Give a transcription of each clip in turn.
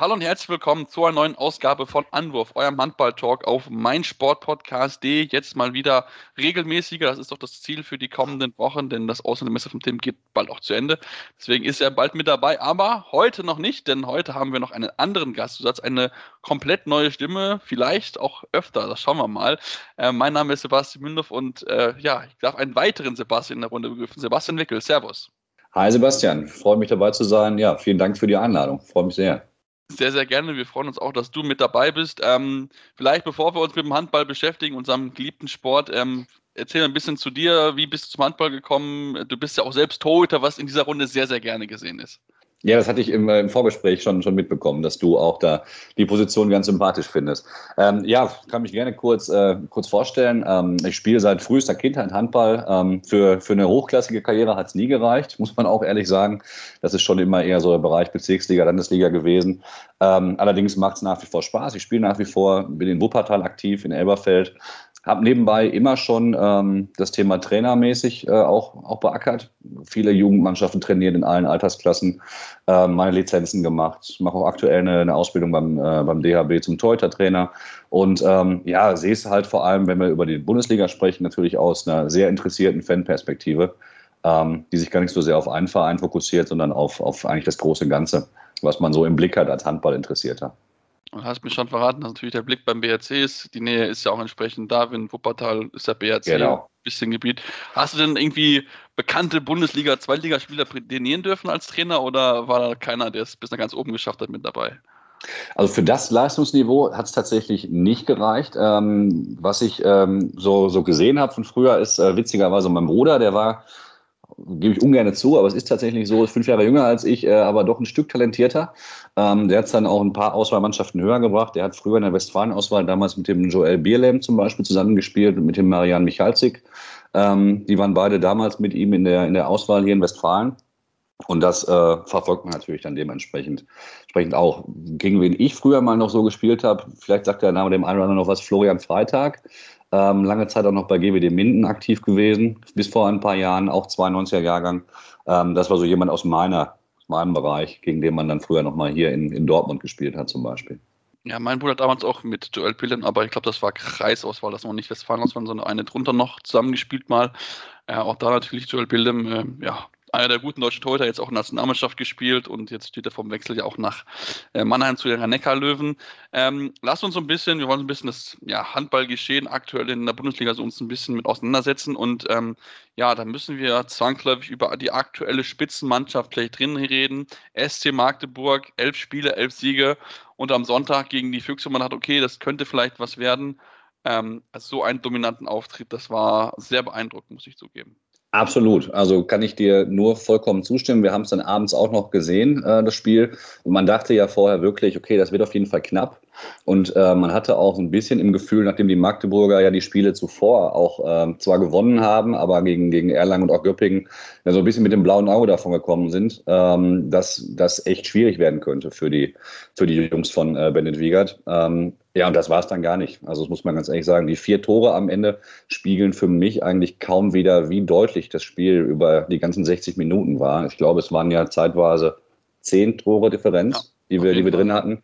Hallo und herzlich willkommen zu einer neuen Ausgabe von Anwurf, eurem Handball-Talk auf meinsportpodcast.de. Jetzt mal wieder regelmäßiger. Das ist doch das Ziel für die kommenden Wochen, denn das Auslandssemester vom Team geht bald auch zu Ende. Deswegen ist er bald mit dabei, aber heute noch nicht, denn heute haben wir noch einen anderen Gastzusatz, eine komplett neue Stimme, vielleicht auch öfter. Das schauen wir mal. Äh, mein Name ist Sebastian Mündorf und äh, ja, ich darf einen weiteren Sebastian in der Runde begrüßen. Sebastian Wickel, Servus. Hi Sebastian, freue mich dabei zu sein. Ja, vielen Dank für die Einladung. Freue mich sehr. Sehr, sehr gerne. Wir freuen uns auch, dass du mit dabei bist. Ähm, vielleicht, bevor wir uns mit dem Handball beschäftigen, unserem geliebten Sport, ähm, erzähl ein bisschen zu dir. Wie bist du zum Handball gekommen? Du bist ja auch selbst Torhüter, was in dieser Runde sehr, sehr gerne gesehen ist. Ja, das hatte ich im, äh, im, Vorgespräch schon, schon mitbekommen, dass du auch da die Position ganz sympathisch findest. Ähm, ja, kann mich gerne kurz, äh, kurz vorstellen. Ähm, ich spiele seit frühester Kindheit Handball. Ähm, für, für eine hochklassige Karriere hat es nie gereicht, muss man auch ehrlich sagen. Das ist schon immer eher so der Bereich Bezirksliga, Landesliga gewesen. Ähm, allerdings macht es nach wie vor Spaß. Ich spiele nach wie vor, bin in Wuppertal aktiv, in Elberfeld, habe nebenbei immer schon ähm, das Thema trainermäßig äh, auch, auch beackert. Viele Jugendmannschaften trainiert in allen Altersklassen, äh, meine Lizenzen gemacht, mache auch aktuell eine, eine Ausbildung beim, äh, beim DHB zum Torhüter-Trainer. Und ähm, ja, sehe es halt vor allem, wenn wir über die Bundesliga sprechen, natürlich aus einer sehr interessierten Fanperspektive, ähm, die sich gar nicht so sehr auf einen Verein fokussiert, sondern auf, auf eigentlich das große Ganze, was man so im Blick hat als Handballinteressierter. Du hast mir schon verraten, dass natürlich der Blick beim BRC ist. Die Nähe ist ja auch entsprechend da, wenn Wuppertal ist der BRC genau. ein bisschen Gebiet. Hast du denn irgendwie bekannte Bundesliga, Zweitligaspieler prädenieren dürfen als Trainer oder war da keiner, der es bis nach ganz oben geschafft hat, mit dabei? Also für das Leistungsniveau hat es tatsächlich nicht gereicht. Ähm, was ich ähm, so, so gesehen habe von früher ist äh, witzigerweise mein Bruder, der war gebe ich ungern zu, aber es ist tatsächlich so, ist fünf Jahre jünger als ich, äh, aber doch ein Stück talentierter. Ähm, der hat es dann auch ein paar Auswahlmannschaften höher gebracht. Der hat früher in der Westfalen-Auswahl damals mit dem Joel Bierlehm zum Beispiel zusammengespielt und mit dem Marian Michalzik. Ähm, die waren beide damals mit ihm in der, in der Auswahl hier in Westfalen. Und das äh, verfolgt man natürlich dann dementsprechend entsprechend auch. Gegen wen ich früher mal noch so gespielt habe, vielleicht sagt der Name dem einen oder anderen noch was, Florian Freitag. Ähm, lange Zeit auch noch bei GWD Minden aktiv gewesen, bis vor ein paar Jahren, auch 92er Jahrgang. Ähm, das war so jemand aus meiner, meinem Bereich, gegen den man dann früher noch mal hier in, in Dortmund gespielt hat zum Beispiel. Ja, mein Bruder hat damals auch mit Joel Pillen, aber ich glaube, das war Kreisauswahl, das war nicht Westfalen-Auswahl, sondern eine drunter noch zusammengespielt mal. Ja, auch da natürlich Joel Bildem, äh, ja, einer der guten deutschen Torhüter, jetzt auch in der Nationalmannschaft gespielt und jetzt steht er vom Wechsel ja auch nach äh, Mannheim zu den Neckar-Löwen. Ähm, lasst uns so ein bisschen, wir wollen so ein bisschen das ja, Handballgeschehen aktuell in der Bundesliga so uns ein bisschen mit auseinandersetzen und ähm, ja, da müssen wir zwangsläufig über die aktuelle Spitzenmannschaft gleich drin reden. SC Magdeburg, elf Spiele, elf Siege und am Sonntag gegen die Füchse, man hat, okay, das könnte vielleicht was werden. Ähm, also so einen dominanten Auftritt, das war sehr beeindruckend, muss ich zugeben. Absolut. Also kann ich dir nur vollkommen zustimmen. Wir haben es dann abends auch noch gesehen, äh, das Spiel. Und man dachte ja vorher wirklich, okay, das wird auf jeden Fall knapp. Und äh, man hatte auch so ein bisschen im Gefühl, nachdem die Magdeburger ja die Spiele zuvor auch äh, zwar gewonnen haben, aber gegen, gegen Erlangen und auch Göppingen ja, so ein bisschen mit dem blauen Auge davon gekommen sind, ähm, dass das echt schwierig werden könnte für die, für die Jungs von äh, Bennett Wiegert. Ähm, ja, und das war es dann gar nicht. Also das muss man ganz ehrlich sagen. Die vier Tore am Ende spiegeln für mich eigentlich kaum wieder, wie deutlich das Spiel über die ganzen 60 Minuten war. Ich glaube, es waren ja zeitweise zehn Tore Differenz, ja, die, wir, die wir drin hatten.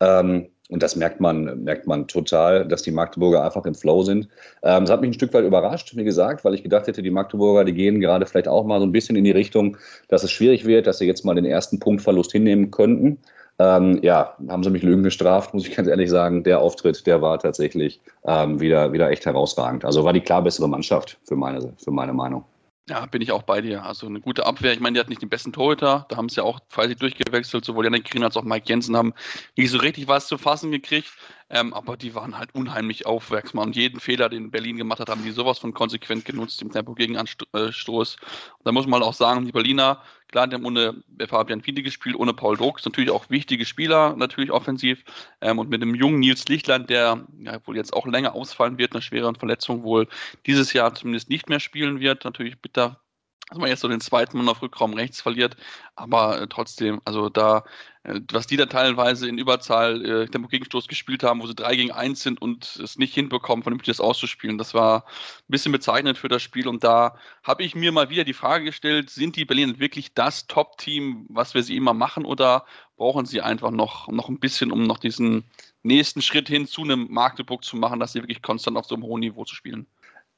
Ähm, und das merkt man, merkt man total, dass die Magdeburger einfach im Flow sind. Ähm, das hat mich ein Stück weit überrascht, wie gesagt, weil ich gedacht hätte, die Magdeburger, die gehen gerade vielleicht auch mal so ein bisschen in die Richtung, dass es schwierig wird, dass sie jetzt mal den ersten Punktverlust hinnehmen könnten. Ähm, ja, haben sie mich Lügen gestraft, muss ich ganz ehrlich sagen. Der Auftritt, der war tatsächlich ähm, wieder, wieder echt herausragend. Also war die klar bessere Mannschaft für meine, für meine Meinung. Ja, bin ich auch bei dir. Also eine gute Abwehr. Ich meine, die hat nicht den besten Torhüter. Da haben sie ja auch fleißig durchgewechselt. Sowohl Janik Green als auch Mike Jensen haben nicht so richtig was zu fassen gekriegt. Ähm, aber die waren halt unheimlich aufmerksam. Und jeden Fehler, den Berlin gemacht hat, haben die sowas von konsequent genutzt im Tempo gegen Anstoß. da muss man auch sagen, die Berliner, klar, die haben ohne Fabian Fiede gespielt, ohne Paul Drucks, natürlich auch wichtige Spieler, natürlich offensiv. Ähm, und mit dem jungen Nils Lichtland, der ja, wohl jetzt auch länger ausfallen wird, einer schweren Verletzung wohl dieses Jahr zumindest nicht mehr spielen wird. Natürlich bitter dass man jetzt so den zweiten Mann auf Rückraum rechts verliert, aber äh, trotzdem, also da, äh, was die da teilweise in Überzahl äh, Tempo Gegenstoß gespielt haben, wo sie drei gegen eins sind und es nicht hinbekommen, vernünftig das auszuspielen, das war ein bisschen bezeichnend für das Spiel und da habe ich mir mal wieder die Frage gestellt, sind die Berliner wirklich das Top-Team, was wir sie immer machen oder brauchen sie einfach noch, noch ein bisschen, um noch diesen nächsten Schritt hin zu einem Magdeburg zu machen, dass sie wirklich konstant auf so einem hohen Niveau zu spielen?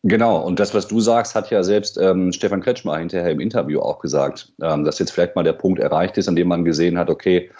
Genau, und das, was du sagst, hat ja selbst ähm, Stefan Kretschmer hinterher im Interview auch gesagt, ähm, dass jetzt vielleicht mal der Punkt erreicht ist, an dem man gesehen hat, okay,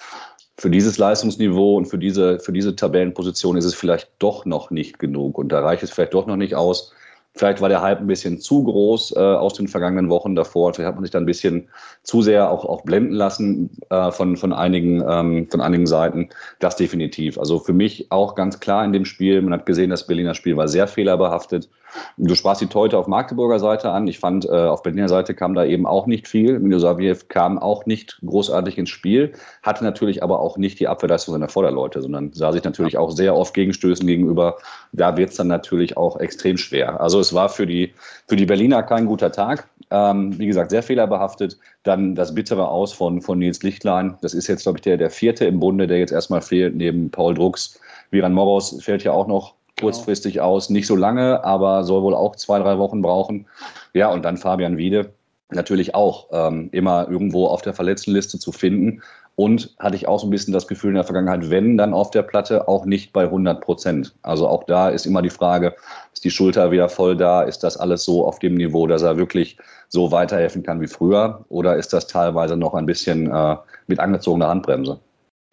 für dieses Leistungsniveau und für diese, für diese Tabellenposition ist es vielleicht doch noch nicht genug und da reicht es vielleicht doch noch nicht aus, Vielleicht war der Hype ein bisschen zu groß äh, aus den vergangenen Wochen davor. Vielleicht hat man sich da ein bisschen zu sehr auch, auch blenden lassen äh, von, von, einigen, ähm, von einigen Seiten. Das definitiv. Also für mich auch ganz klar in dem Spiel. Man hat gesehen, das Berliner Spiel war sehr fehlerbehaftet. Du sprachst die Teute auf Magdeburger Seite an. Ich fand, äh, auf Berliner Seite kam da eben auch nicht viel. Milosaviev kam auch nicht großartig ins Spiel, hatte natürlich aber auch nicht die Abwehrleistung seiner Vorderleute, sondern sah sich natürlich auch sehr oft Gegenstößen gegenüber. Da wird es dann natürlich auch extrem schwer. Also es war für die, für die Berliner kein guter Tag. Ähm, wie gesagt, sehr fehlerbehaftet. Dann das bittere Aus von, von Nils Lichtlein. Das ist jetzt, glaube ich, der, der vierte im Bunde, der jetzt erstmal fehlt, neben Paul Drucks. Viran Moros fällt ja auch noch Genau. kurzfristig genau. aus. Nicht so lange, aber soll wohl auch zwei, drei Wochen brauchen. Ja, und dann Fabian Wiede natürlich auch ähm, immer irgendwo auf der Verletztenliste zu finden. Und hatte ich auch so ein bisschen das Gefühl in der Vergangenheit, wenn dann auf der Platte, auch nicht bei 100 Prozent. Also auch da ist immer die Frage, ist die Schulter wieder voll da? Ist das alles so auf dem Niveau, dass er wirklich so weiterhelfen kann wie früher? Oder ist das teilweise noch ein bisschen äh, mit angezogener Handbremse?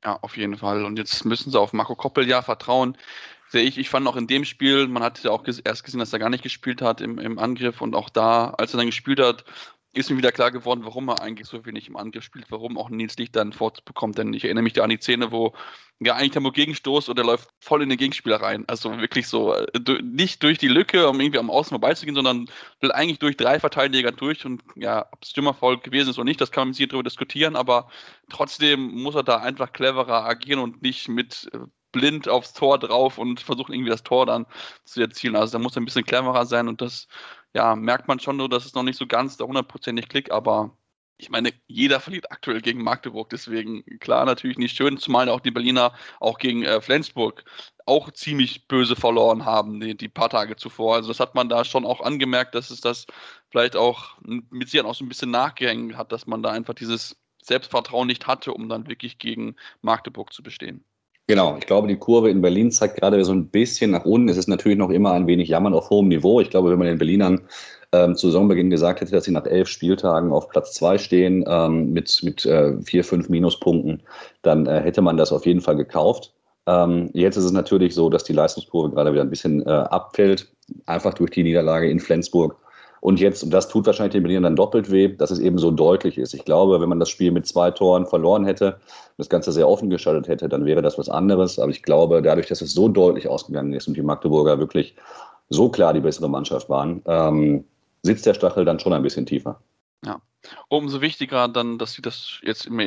Ja, auf jeden Fall. Und jetzt müssen sie auf Marco Koppel ja vertrauen sehe ich. Ich fand auch in dem Spiel, man hat ja auch erst gesehen, dass er gar nicht gespielt hat im, im Angriff und auch da, als er dann gespielt hat, ist mir wieder klar geworden, warum er eigentlich so wenig im Angriff spielt, warum auch Nils Licht dann fortbekommt. Denn ich erinnere mich da an die Szene, wo ja eigentlich Tempo gegenstoßt und er läuft voll in den Gegenspieler rein. Also wirklich so, äh, nicht durch die Lücke, um irgendwie am Außen vorbeizugehen, sondern will eigentlich durch drei Verteidiger durch und ja, ob es Stürmervoll gewesen ist oder nicht, das kann man mit sich darüber diskutieren, aber trotzdem muss er da einfach cleverer agieren und nicht mit äh, blind aufs Tor drauf und versuchen irgendwie das Tor dann zu erzielen. Also da muss er ein bisschen cleverer sein und das ja, merkt man schon nur, dass es noch nicht so ganz da hundertprozentig klickt, aber ich meine, jeder verliert aktuell gegen Magdeburg, deswegen klar natürlich nicht schön, zumal auch die Berliner auch gegen äh, Flensburg auch ziemlich böse verloren haben, die, die, paar Tage zuvor. Also das hat man da schon auch angemerkt, dass es das vielleicht auch mit sich auch so ein bisschen nachgehängt hat, dass man da einfach dieses Selbstvertrauen nicht hatte, um dann wirklich gegen Magdeburg zu bestehen. Genau, ich glaube, die Kurve in Berlin zeigt gerade so ein bisschen nach unten. Es ist natürlich noch immer ein wenig Jammern auf hohem Niveau. Ich glaube, wenn man den Berlinern ähm, zu Saisonbeginn gesagt hätte, dass sie nach elf Spieltagen auf Platz zwei stehen ähm, mit, mit äh, vier, fünf Minuspunkten, dann äh, hätte man das auf jeden Fall gekauft. Ähm, jetzt ist es natürlich so, dass die Leistungskurve gerade wieder ein bisschen äh, abfällt, einfach durch die Niederlage in Flensburg. Und jetzt, und das tut wahrscheinlich den Berlinern dann doppelt weh, dass es eben so deutlich ist. Ich glaube, wenn man das Spiel mit zwei Toren verloren hätte, das Ganze sehr offen geschaltet hätte, dann wäre das was anderes. Aber ich glaube, dadurch, dass es so deutlich ausgegangen ist und die Magdeburger wirklich so klar die bessere Mannschaft waren, ähm, sitzt der Stachel dann schon ein bisschen tiefer. Ja. Umso wichtiger dann, dass sie das jetzt im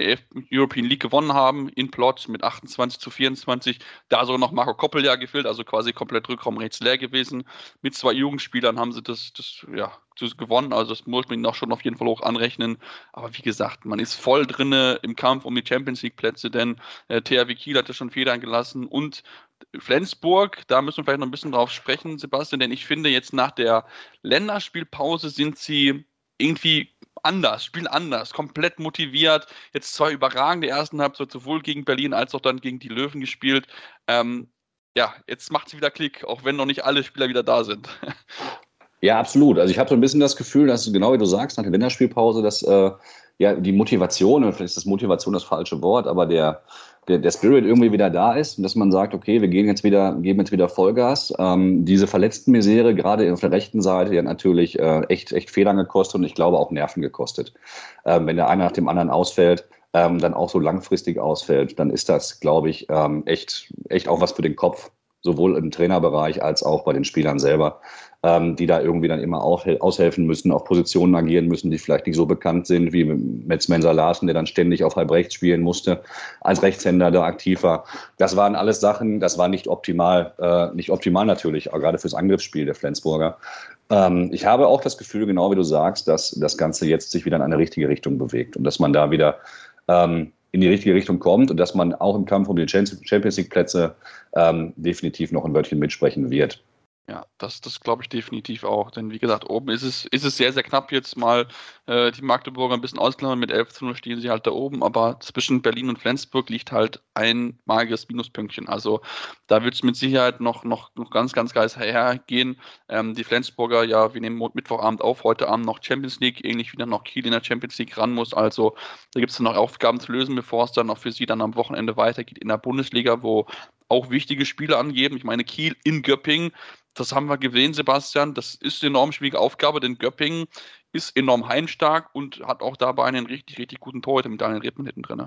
European League gewonnen haben, in Plot mit 28 zu 24. Da sogar noch Marco Koppel ja gefehlt, also quasi komplett Rückraum rechts leer gewesen. Mit zwei Jugendspielern haben sie das, das ja, das gewonnen, also das muss man ihnen auch schon auf jeden Fall hoch anrechnen. Aber wie gesagt, man ist voll drinne im Kampf um die Champions League Plätze, denn äh, THW Kiel hat ja schon Federn gelassen und Flensburg, da müssen wir vielleicht noch ein bisschen drauf sprechen, Sebastian, denn ich finde jetzt nach der Länderspielpause sind sie irgendwie anders, spielen anders, komplett motiviert. Jetzt zwei überragende ersten Halbzeit, sowohl gegen Berlin als auch dann gegen die Löwen gespielt. Ähm, ja, jetzt macht es wieder Klick, auch wenn noch nicht alle Spieler wieder da sind. Ja, absolut. Also ich habe so ein bisschen das Gefühl, dass genau wie du sagst, nach der Länderspielpause, dass äh, ja die Motivation, vielleicht ist das Motivation das falsche Wort, aber der, der, der Spirit irgendwie wieder da ist und dass man sagt, okay, wir gehen jetzt wieder, geben jetzt wieder Vollgas. Ähm, diese verletzten Misere, gerade auf der rechten Seite, die hat natürlich äh, echt, echt Federn gekostet und ich glaube auch Nerven gekostet. Ähm, wenn der eine nach dem anderen ausfällt, ähm, dann auch so langfristig ausfällt, dann ist das, glaube ich, ähm, echt, echt auch was für den Kopf, sowohl im Trainerbereich als auch bei den Spielern selber ähm, die da irgendwie dann immer auch aushelfen müssen, auf Positionen agieren müssen, die vielleicht nicht so bekannt sind, wie Metz Mensa Larsen, der dann ständig auf halb rechts spielen musste, als Rechtshänder da aktiv war. Das waren alles Sachen, das war nicht optimal, äh, nicht optimal natürlich, auch gerade fürs Angriffsspiel der Flensburger. Ähm, ich habe auch das Gefühl, genau wie du sagst, dass das Ganze jetzt sich wieder in eine richtige Richtung bewegt und dass man da wieder ähm, in die richtige Richtung kommt und dass man auch im Kampf um die Champions League Plätze ähm, definitiv noch ein Wörtchen mitsprechen wird. Ja, das, das glaube ich definitiv auch. Denn wie gesagt, oben ist es, ist es sehr, sehr knapp jetzt mal äh, die Magdeburger ein bisschen ausklammern. Mit 11 zu 0 stehen sie halt da oben, aber zwischen Berlin und Flensburg liegt halt ein magisches Minuspünktchen. Also da wird es mit Sicherheit noch, noch, noch ganz, ganz geil hergehen. Ähm, die Flensburger, ja, wir nehmen Mittwochabend auf, heute Abend noch Champions League, ähnlich wie dann noch Kiel in der Champions League ran muss. Also da gibt es dann noch Aufgaben zu lösen, bevor es dann auch für sie dann am Wochenende weitergeht in der Bundesliga, wo auch wichtige Spiele angeben. Ich meine, Kiel in Göppingen das haben wir gesehen, Sebastian. Das ist eine enorm schwierige Aufgabe, denn Göppingen ist enorm heimstark und hat auch dabei einen richtig, richtig guten Torhüter mit Daniel Redmann hinten drin.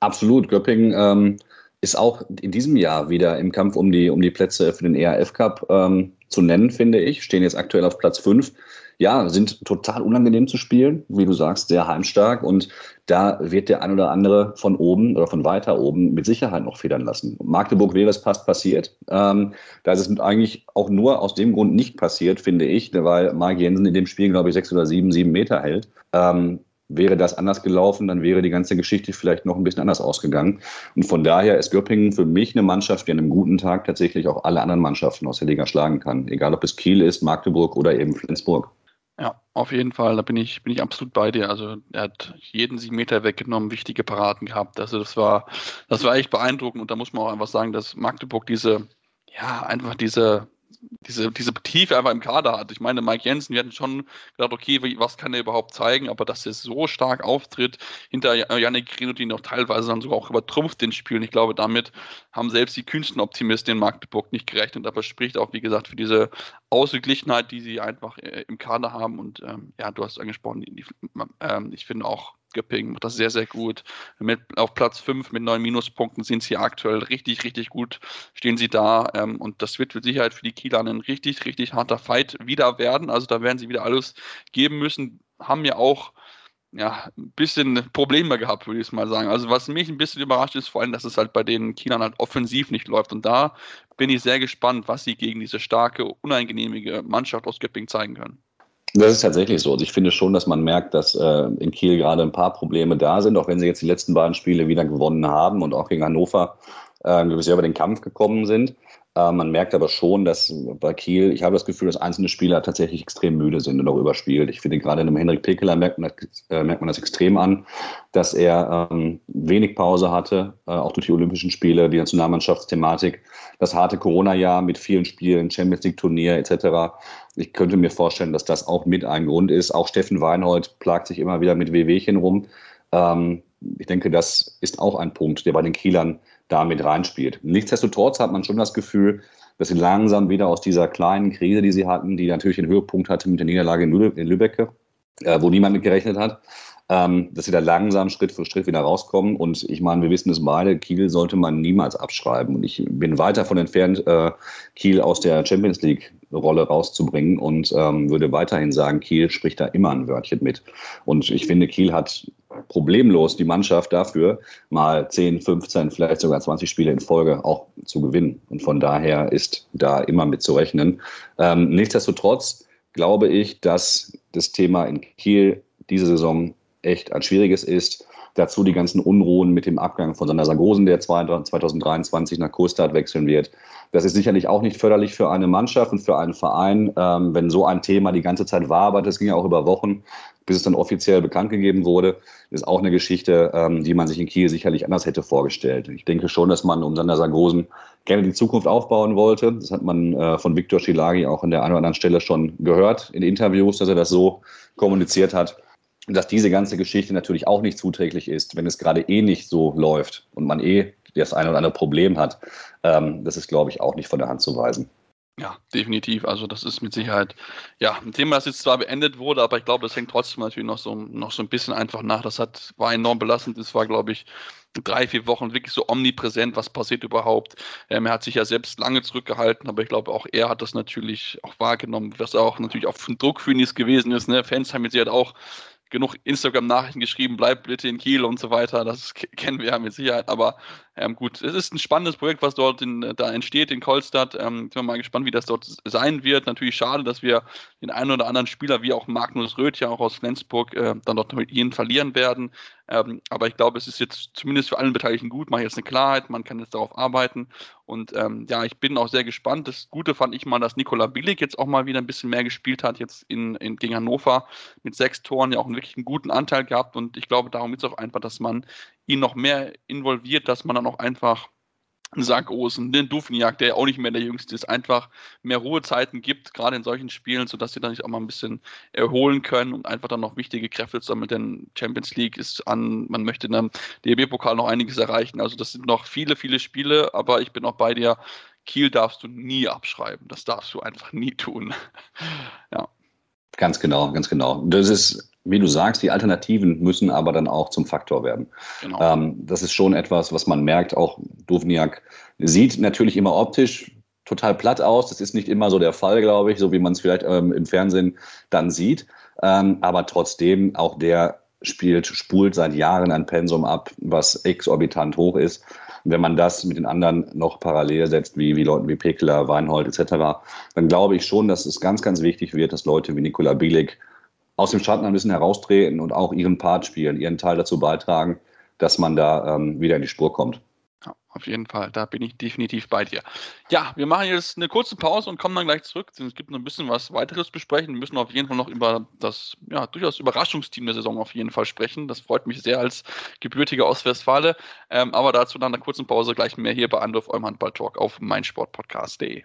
Absolut. Göppingen ähm, ist auch in diesem Jahr wieder im Kampf um die, um die Plätze für den ERF Cup ähm, zu nennen, finde ich. Stehen jetzt aktuell auf Platz 5 ja, sind total unangenehm zu spielen, wie du sagst, sehr heimstark. Und da wird der ein oder andere von oben oder von weiter oben mit Sicherheit noch federn lassen. Magdeburg wäre es fast passiert. Ähm, da ist es eigentlich auch nur aus dem Grund nicht passiert, finde ich, weil Mark Jensen in dem Spiel, glaube ich, sechs oder sieben, sieben Meter hält. Ähm, wäre das anders gelaufen, dann wäre die ganze Geschichte vielleicht noch ein bisschen anders ausgegangen. Und von daher ist Göppingen für mich eine Mannschaft, die an einem guten Tag tatsächlich auch alle anderen Mannschaften aus der Liga schlagen kann. Egal ob es Kiel ist, Magdeburg oder eben Flensburg. Ja, auf jeden Fall, da bin ich, bin ich absolut bei dir. Also er hat jeden sieben Meter weggenommen, wichtige Paraden gehabt. Also das war, das war echt beeindruckend und da muss man auch einfach sagen, dass Magdeburg diese, ja, einfach diese, diese, diese Tiefe einfach im Kader hat. Ich meine, Mike Jensen, wir hatten schon gedacht, okay, was kann er überhaupt zeigen, aber dass er so stark auftritt, hinter Janik Grino, noch teilweise dann sogar auch übertrumpft den Spielen. Ich glaube, damit haben selbst die kühnsten Optimisten in Magdeburg nicht gerechnet, aber spricht auch, wie gesagt, für diese Ausgeglichenheit, die sie einfach äh, im Kader haben. Und ähm, ja, du hast angesprochen, die, die, ähm, ich finde auch, Göppingen macht das sehr, sehr gut. Mit, auf Platz 5 mit neun Minuspunkten sind sie aktuell richtig, richtig gut, stehen sie da. Ähm, und das wird mit Sicherheit für die Kieler ein richtig, richtig harter Fight wieder werden. Also da werden sie wieder alles geben müssen. Haben ja auch ja, ein bisschen Probleme gehabt, würde ich mal sagen. Also was mich ein bisschen überrascht ist, vor allem, dass es halt bei den Kielern halt offensiv nicht läuft. Und da bin ich sehr gespannt, was sie gegen diese starke, uneingenehmige Mannschaft aus Göppingen zeigen können. Das ist tatsächlich so. Also ich finde schon, dass man merkt, dass äh, in Kiel gerade ein paar Probleme da sind, auch wenn sie jetzt die letzten beiden Spiele wieder gewonnen haben und auch gegen Hannover äh, bisher über den Kampf gekommen sind. Äh, man merkt aber schon, dass bei Kiel, ich habe das Gefühl, dass einzelne Spieler tatsächlich extrem müde sind und auch überspielt. Ich finde, gerade in einem Henrik Pekeler merkt man, äh, merkt man das extrem an, dass er ähm, wenig Pause hatte, äh, auch durch die Olympischen Spiele, die Nationalmannschaftsthematik, das harte Corona-Jahr mit vielen Spielen, Champions League-Turnier etc. Ich könnte mir vorstellen, dass das auch mit ein Grund ist. Auch Steffen Weinhold plagt sich immer wieder mit Wehwehchen rum. Ähm, ich denke, das ist auch ein Punkt, der bei den Kielern da mit reinspielt. Nichtsdestotrotz hat man schon das Gefühl, dass sie langsam wieder aus dieser kleinen Krise, die sie hatten, die natürlich einen Höhepunkt hatte mit der Niederlage in Lübeck, äh, wo niemand mit gerechnet hat, ähm, dass sie da langsam Schritt für Schritt wieder rauskommen. Und ich meine, wir wissen es beide, Kiel sollte man niemals abschreiben. Und ich bin weit davon entfernt, äh, Kiel aus der Champions League-Rolle rauszubringen und ähm, würde weiterhin sagen, Kiel spricht da immer ein Wörtchen mit. Und ich finde, Kiel hat problemlos die Mannschaft dafür, mal 10, 15, vielleicht sogar 20 Spiele in Folge auch zu gewinnen. Und von daher ist da immer mit zu rechnen. Ähm, nichtsdestotrotz glaube ich, dass das Thema in Kiel diese Saison echt ein schwieriges ist. Dazu die ganzen Unruhen mit dem Abgang von Sander Sargosen, der 2023 nach Kostad wechseln wird. Das ist sicherlich auch nicht förderlich für eine Mannschaft und für einen Verein, ähm, wenn so ein Thema die ganze Zeit war, aber das ging ja auch über Wochen, bis es dann offiziell bekannt gegeben wurde, ist auch eine Geschichte, ähm, die man sich in Kiel sicherlich anders hätte vorgestellt. Ich denke schon, dass man um Sander Sargosen gerne die Zukunft aufbauen wollte. Das hat man äh, von Viktor Schilagi auch an der einen oder anderen Stelle schon gehört in Interviews, dass er das so kommuniziert hat dass diese ganze Geschichte natürlich auch nicht zuträglich ist, wenn es gerade eh nicht so läuft und man eh das eine oder andere Problem hat. Ähm, das ist, glaube ich, auch nicht von der Hand zu weisen. Ja, definitiv. Also das ist mit Sicherheit ja ein Thema, das jetzt zwar beendet wurde, aber ich glaube, das hängt trotzdem natürlich noch so, noch so ein bisschen einfach nach. Das hat, war enorm belastend. Das war, glaube ich, drei, vier Wochen wirklich so omnipräsent, was passiert überhaupt. Ähm, er hat sich ja selbst lange zurückgehalten, aber ich glaube, auch er hat das natürlich auch wahrgenommen, was auch natürlich auch ein Druck für ihn gewesen ist. Ne? Fans haben mit Sicherheit auch genug Instagram-Nachrichten geschrieben, bleibt bitte in Kiel und so weiter. Das kennen wir ja mit Sicherheit. Aber ähm, gut, es ist ein spannendes Projekt, was dort in, da entsteht in Kolstadt. Ähm, sind wir mal gespannt, wie das dort sein wird. Natürlich schade, dass wir den einen oder anderen Spieler, wie auch Magnus Röth, ja auch aus Flensburg, äh, dann dort mit ihnen verlieren werden. Ähm, aber ich glaube, es ist jetzt zumindest für alle Beteiligten gut. Mache jetzt eine Klarheit, man kann jetzt darauf arbeiten. Und ähm, ja, ich bin auch sehr gespannt. Das Gute fand ich mal, dass Nikola Billig jetzt auch mal wieder ein bisschen mehr gespielt hat, jetzt in, in, gegen Hannover mit sechs Toren, ja auch einen wirklich guten Anteil gehabt. Und ich glaube, darum ist es auch einfach, dass man ihn noch mehr involviert, dass man dann auch einfach Sargosen, den Dufniak, der ja auch nicht mehr der Jüngste ist, einfach mehr Ruhezeiten gibt, gerade in solchen Spielen, sodass sie dann sich auch mal ein bisschen erholen können und einfach dann noch wichtige Kräfte sammeln. Denn Champions League ist an, man möchte in einem DB-Pokal noch einiges erreichen. Also das sind noch viele, viele Spiele, aber ich bin auch bei dir. Kiel darfst du nie abschreiben. Das darfst du einfach nie tun. ja. Ganz genau, ganz genau. Das ist wie du sagst, die Alternativen müssen aber dann auch zum Faktor werden. Genau. Ähm, das ist schon etwas, was man merkt. Auch Duvniak sieht natürlich immer optisch total platt aus. Das ist nicht immer so der Fall, glaube ich, so wie man es vielleicht ähm, im Fernsehen dann sieht. Ähm, aber trotzdem, auch der spielt, spult seit Jahren ein Pensum ab, was exorbitant hoch ist. Wenn man das mit den anderen noch parallel setzt, wie, wie Leuten wie Pekler, Weinhold etc., dann glaube ich schon, dass es ganz, ganz wichtig wird, dass Leute wie Nikola Bielik aus dem Schatten ein bisschen heraustreten und auch ihren Part spielen, ihren Teil dazu beitragen, dass man da ähm, wieder in die Spur kommt. Ja, auf jeden Fall, da bin ich definitiv bei dir. Ja, wir machen jetzt eine kurze Pause und kommen dann gleich zurück. Es gibt noch ein bisschen was weiteres besprechen. Wir müssen auf jeden Fall noch über das ja, durchaus Überraschungsteam der Saison auf jeden Fall sprechen. Das freut mich sehr als gebürtiger Ostwestfale. Ähm, aber dazu nach einer kurzen Pause gleich mehr hier bei Andorf eurem Handball-Talk auf meinsportpodcast.de.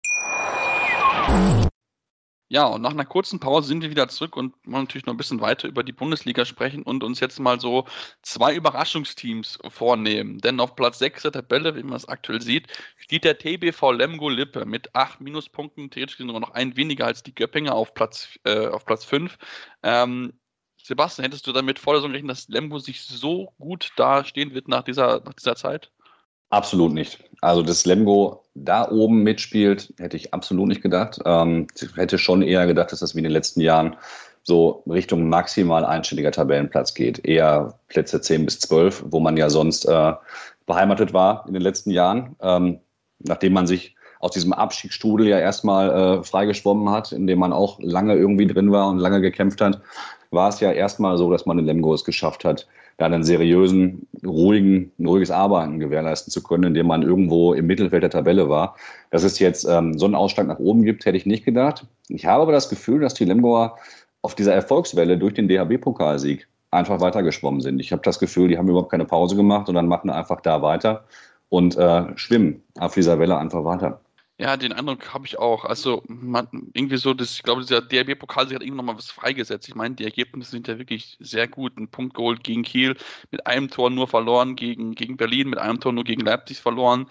Ja, und nach einer kurzen Pause sind wir wieder zurück und wollen natürlich noch ein bisschen weiter über die Bundesliga sprechen und uns jetzt mal so zwei Überraschungsteams vornehmen. Denn auf Platz 6 der Tabelle, wie man es aktuell sieht, steht der TBV Lemgo Lippe mit 8 Minuspunkten, theoretisch sogar noch ein weniger als die Göppinger auf Platz, äh, auf Platz 5. Ähm, Sebastian, hättest du damit vor der Saison gerechnet, dass Lemgo sich so gut dastehen wird nach dieser, nach dieser Zeit? Absolut nicht. Also, dass Lemgo da oben mitspielt, hätte ich absolut nicht gedacht. Ähm, hätte schon eher gedacht, dass das wie in den letzten Jahren so Richtung maximal einstelliger Tabellenplatz geht. Eher Plätze 10 bis 12, wo man ja sonst äh, beheimatet war in den letzten Jahren. Ähm, nachdem man sich aus diesem Abstiegsstrudel ja erstmal äh, freigeschwommen hat, in dem man auch lange irgendwie drin war und lange gekämpft hat, war es ja erstmal so, dass man in Lemgo es geschafft hat, da einen seriösen, ruhigen, ruhiges Arbeiten gewährleisten zu können, indem man irgendwo im Mittelfeld der Tabelle war. Dass es jetzt ähm, so einen Ausschlag nach oben gibt, hätte ich nicht gedacht. Ich habe aber das Gefühl, dass die Lemgoer auf dieser Erfolgswelle durch den DHB-Pokalsieg einfach weitergeschwommen sind. Ich habe das Gefühl, die haben überhaupt keine Pause gemacht und dann machen einfach da weiter und äh, schwimmen auf dieser Welle einfach weiter. Ja, den Eindruck habe ich auch. Also man, irgendwie so, das, ich glaube, dieser DRB-Pokal hat irgendwie nochmal was freigesetzt. Ich meine, die Ergebnisse sind ja wirklich sehr gut. Ein Punkt geholt gegen Kiel, mit einem Tor nur verloren, gegen, gegen Berlin, mit einem Tor nur gegen Leipzig verloren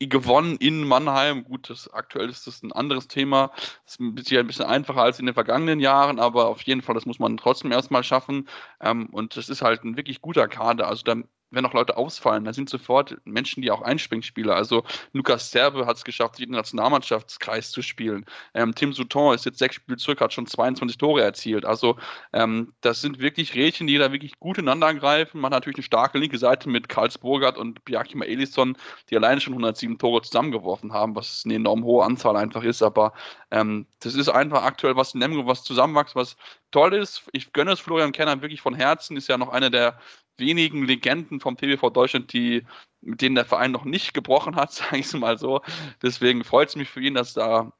gewonnen in Mannheim. Gut, das, aktuell ist das ein anderes Thema. Das ist ein bisschen, ein bisschen einfacher als in den vergangenen Jahren, aber auf jeden Fall, das muss man trotzdem erstmal schaffen. Ähm, und das ist halt ein wirklich guter Kader. Also da wenn auch Leute ausfallen, da sind sofort Menschen, die auch Einspringspieler. Also Lukas Serbe hat es geschafft, sich in den Nationalmannschaftskreis zu spielen. Ähm, Tim Souton ist jetzt sechs Spiele zurück, hat schon 22 Tore erzielt. Also ähm, das sind wirklich Rädchen, die da wirklich gut ineinander greifen. Man hat natürlich eine starke linke Seite mit Karls Burgert und Bjarkima Elisson, die alleine schon 107 Tore zusammengeworfen haben, was eine enorm hohe Anzahl einfach ist. Aber ähm, das ist einfach aktuell was in Lemgo, was zusammenwächst, was toll ist. Ich gönne es Florian Kenner wirklich von Herzen, ist ja noch einer der wenigen Legenden vom TVV Deutschland, die, mit denen der Verein noch nicht gebrochen hat, sage ich es mal so. Deswegen freut es mich für ihn, dass da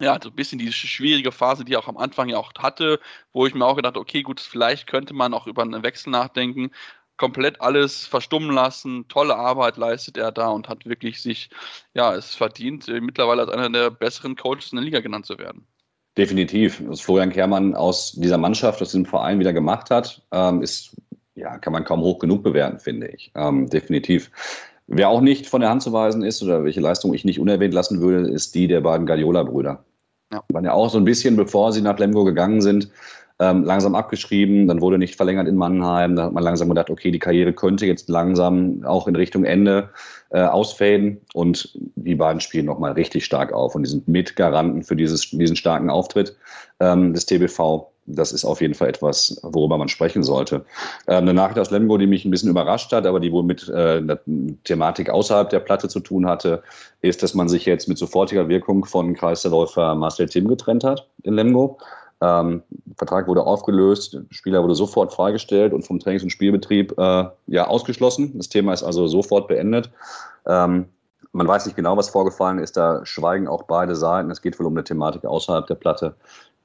ja, so ein bisschen diese schwierige Phase, die er auch am Anfang ja auch hatte, wo ich mir auch gedacht, okay, gut, vielleicht könnte man auch über einen Wechsel nachdenken. Komplett alles verstummen lassen, tolle Arbeit leistet er da und hat wirklich sich, ja, es verdient, äh, mittlerweile als einer der besseren Coaches in der Liga genannt zu werden. Definitiv. Was Florian Kehrmann aus dieser Mannschaft, aus diesem Verein wieder gemacht hat, ähm, ist ja, kann man kaum hoch genug bewerten, finde ich. Ähm, definitiv. Wer auch nicht von der Hand zu weisen ist oder welche Leistung ich nicht unerwähnt lassen würde, ist die der beiden Guardiola-Brüder. Ja. Waren ja auch so ein bisschen, bevor sie nach Lemgo gegangen sind, ähm, langsam abgeschrieben. Dann wurde nicht verlängert in Mannheim. Da hat man langsam gedacht, okay, die Karriere könnte jetzt langsam auch in Richtung Ende äh, ausfaden. Und die beiden spielen nochmal richtig stark auf. Und die sind Mitgaranten für dieses, diesen starken Auftritt ähm, des TBV das ist auf jeden Fall etwas, worüber man sprechen sollte. Ähm, eine Nachricht aus Lemgo, die mich ein bisschen überrascht hat, aber die wohl mit äh, einer Thematik außerhalb der Platte zu tun hatte, ist, dass man sich jetzt mit sofortiger Wirkung von Kreisläufer Marcel Tim getrennt hat in Lemgo. Ähm, Vertrag wurde aufgelöst, Spieler wurde sofort freigestellt und vom Trainings- und Spielbetrieb äh, ja, ausgeschlossen. Das Thema ist also sofort beendet. Ähm, man weiß nicht genau, was vorgefallen ist. Da schweigen auch beide Seiten. Es geht wohl um eine Thematik außerhalb der Platte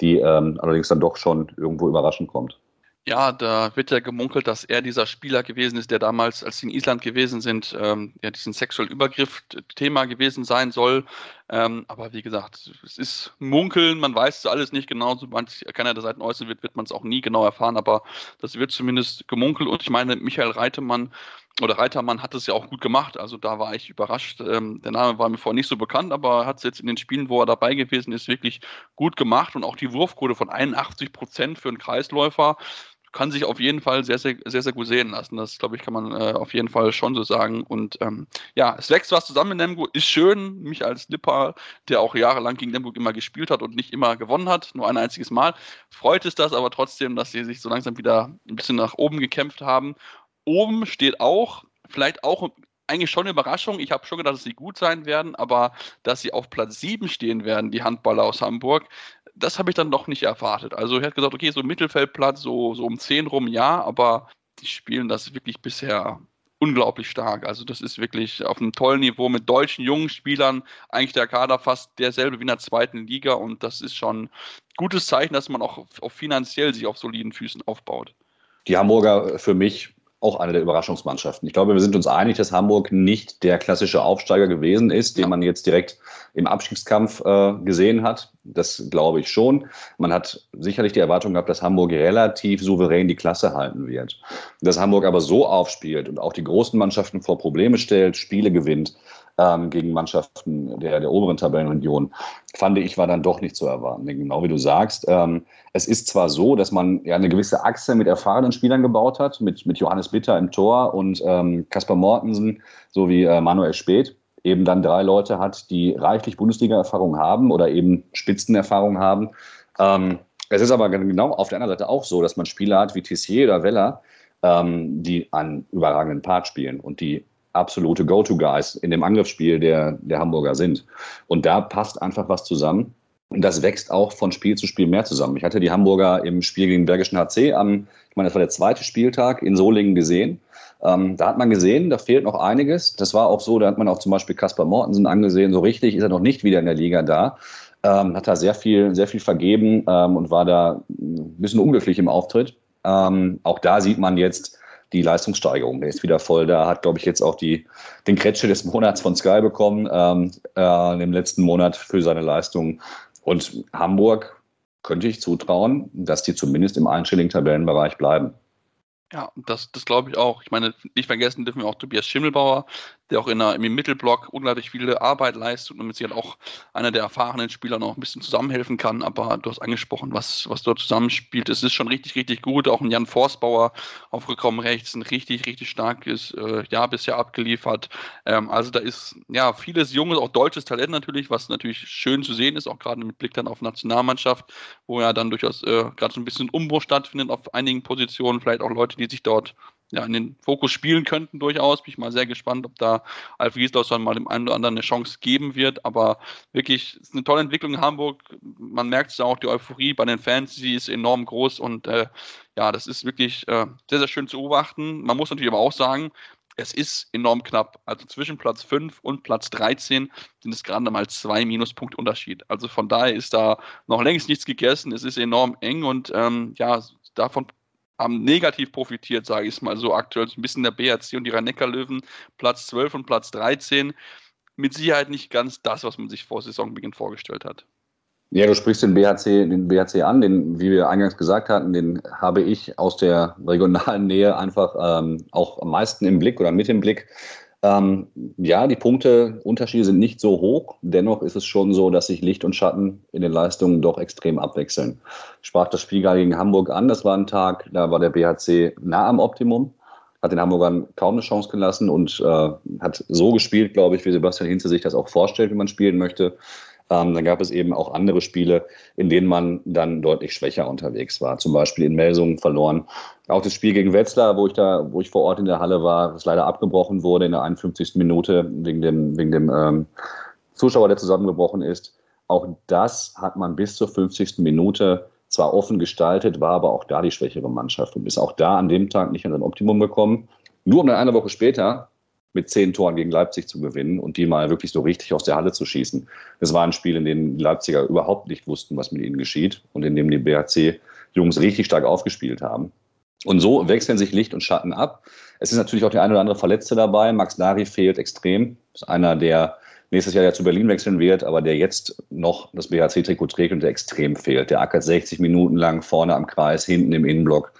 die ähm, allerdings dann doch schon irgendwo überraschend kommt. Ja, da wird ja gemunkelt, dass er dieser Spieler gewesen ist, der damals, als sie in Island gewesen sind, ähm, ja, diesen sexuellen Übergriff-Thema gewesen sein soll. Ähm, aber wie gesagt, es ist Munkeln, man weiß es alles nicht genau. Sobald keiner der Seiten äußern wird, wird man es auch nie genau erfahren. Aber das wird zumindest gemunkelt. Und ich meine, Michael Reitemann oder Reitermann hat es ja auch gut gemacht. Also da war ich überrascht. Ähm, der Name war mir vorher nicht so bekannt, aber hat es jetzt in den Spielen, wo er dabei gewesen ist, wirklich gut gemacht. Und auch die Wurfquote von 81 Prozent für einen Kreisläufer kann sich auf jeden Fall sehr, sehr, sehr, sehr gut sehen lassen. Das, glaube ich, kann man äh, auf jeden Fall schon so sagen. Und ähm, ja, es wächst was zusammen in Lemgo. Ist schön. Mich als Lipper, der auch jahrelang gegen Lemgo immer gespielt hat und nicht immer gewonnen hat, nur ein einziges Mal, freut es das aber trotzdem, dass sie sich so langsam wieder ein bisschen nach oben gekämpft haben oben steht auch, vielleicht auch eigentlich schon eine Überraschung. Ich habe schon gedacht, dass sie gut sein werden, aber dass sie auf Platz 7 stehen werden, die Handballer aus Hamburg, das habe ich dann doch nicht erwartet. Also ich hätte gesagt, okay, so Mittelfeldplatz, so, so um 10 rum, ja, aber die spielen das wirklich bisher unglaublich stark. Also das ist wirklich auf einem tollen Niveau mit deutschen jungen Spielern, eigentlich der Kader fast derselbe wie in der zweiten Liga und das ist schon ein gutes Zeichen, dass man auch, auch finanziell sich auf soliden Füßen aufbaut. Die Hamburger für mich auch eine der Überraschungsmannschaften. Ich glaube, wir sind uns einig, dass Hamburg nicht der klassische Aufsteiger gewesen ist, den man jetzt direkt im Abstiegskampf äh, gesehen hat. Das glaube ich schon. Man hat sicherlich die Erwartung gehabt, dass Hamburg relativ souverän die Klasse halten wird. Dass Hamburg aber so aufspielt und auch die großen Mannschaften vor Probleme stellt, Spiele gewinnt, ähm, gegen Mannschaften der, der oberen Tabellenregion, fand ich, war dann doch nicht zu erwarten. Genau wie du sagst, ähm, es ist zwar so, dass man ja eine gewisse Achse mit erfahrenen Spielern gebaut hat, mit, mit Johannes Bitter im Tor und ähm, Kaspar Mortensen sowie äh, Manuel Speth, eben dann drei Leute hat, die reichlich Bundesliga-Erfahrung haben oder eben Spitzenerfahrung haben. Ähm, es ist aber genau auf der anderen Seite auch so, dass man Spieler hat wie Tissier oder Weller, ähm, die einen überragenden Part spielen und die absolute Go-To-Guys in dem Angriffsspiel der, der Hamburger sind. Und da passt einfach was zusammen. Und das wächst auch von Spiel zu Spiel mehr zusammen. Ich hatte die Hamburger im Spiel gegen den Bergischen HC am, ich meine, das war der zweite Spieltag in Solingen gesehen. Ähm, da hat man gesehen, da fehlt noch einiges. Das war auch so, da hat man auch zum Beispiel Kaspar Mortensen angesehen. So richtig ist er noch nicht wieder in der Liga da. Ähm, hat da sehr viel, sehr viel vergeben ähm, und war da ein bisschen unglücklich im Auftritt. Ähm, auch da sieht man jetzt, die Leistungssteigerung. Der ist wieder voll da, hat, glaube ich, jetzt auch die, den Kretsche des Monats von Sky bekommen ähm, äh, im letzten Monat für seine Leistung. Und Hamburg könnte ich zutrauen, dass die zumindest im einstelligen Tabellenbereich bleiben. Ja, das, das glaube ich auch. Ich meine, nicht vergessen dürfen wir auch Tobias Schimmelbauer, der auch in der, im Mittelblock unglaublich viele Arbeit leistet und mit sich halt auch einer der erfahrenen Spieler noch ein bisschen zusammenhelfen kann. Aber du hast angesprochen, was, was dort zusammenspielt. Es ist schon richtig, richtig gut. Auch ein Jan Forstbauer aufgekommen rechts, ein richtig, richtig starkes äh, Jahr bisher abgeliefert. Ähm, also da ist ja vieles junges, auch deutsches Talent natürlich, was natürlich schön zu sehen ist, auch gerade mit Blick dann auf Nationalmannschaft, wo ja dann durchaus äh, gerade so ein bisschen Umbruch stattfindet auf einigen Positionen. Vielleicht auch Leute, die sich dort ja, in den Fokus spielen könnten durchaus. Bin ich mal sehr gespannt, ob da Alf Gislason mal dem einen oder anderen eine Chance geben wird. Aber wirklich, es ist eine tolle Entwicklung in Hamburg. Man merkt es auch, die Euphorie bei den Fans, sie ist enorm groß und äh, ja, das ist wirklich äh, sehr, sehr schön zu beobachten. Man muss natürlich aber auch sagen, es ist enorm knapp. Also zwischen Platz 5 und Platz 13 sind es gerade mal zwei Minuspunkte Unterschied. Also von daher ist da noch längst nichts gegessen. Es ist enorm eng und ähm, ja, davon haben negativ profitiert, sage ich es mal so aktuell. So ein bisschen der BRC und die Rhein-Neckar-Löwen, Platz 12 und Platz 13. Mit Sicherheit nicht ganz das, was man sich vor Saisonbeginn vorgestellt hat. Ja, du sprichst den BHC, den BHC an, den, wie wir eingangs gesagt hatten, den habe ich aus der regionalen Nähe einfach ähm, auch am meisten im Blick oder mit im Blick. Ähm, ja, die Punkteunterschiede sind nicht so hoch. Dennoch ist es schon so, dass sich Licht und Schatten in den Leistungen doch extrem abwechseln. Ich sprach das Spiel gegen Hamburg an. Das war ein Tag, da war der BHC nah am Optimum, hat den Hamburgern kaum eine Chance gelassen und äh, hat so gespielt, glaube ich, wie Sebastian Hinze sich das auch vorstellt, wie man spielen möchte. Ähm, dann gab es eben auch andere Spiele, in denen man dann deutlich schwächer unterwegs war. Zum Beispiel in Melsungen verloren. Auch das Spiel gegen Wetzlar, wo ich da, wo ich vor Ort in der Halle war, das leider abgebrochen wurde in der 51. Minute wegen dem, wegen dem ähm, Zuschauer, der zusammengebrochen ist. Auch das hat man bis zur 50. Minute zwar offen gestaltet, war aber auch da die schwächere Mannschaft und ist auch da an dem Tag nicht an sein Optimum gekommen. Nur um dann eine Woche später mit zehn Toren gegen Leipzig zu gewinnen und die mal wirklich so richtig aus der Halle zu schießen. Das war ein Spiel, in dem die Leipziger überhaupt nicht wussten, was mit ihnen geschieht und in dem die BHC-Jungs richtig stark aufgespielt haben. Und so wechseln sich Licht und Schatten ab. Es ist natürlich auch der eine oder andere Verletzte dabei. Max Nari fehlt extrem. Ist einer, der nächstes Jahr ja zu Berlin wechseln wird, aber der jetzt noch das BHC-Trikot trägt und der extrem fehlt. Der ackert 60 Minuten lang vorne am Kreis, hinten im Innenblock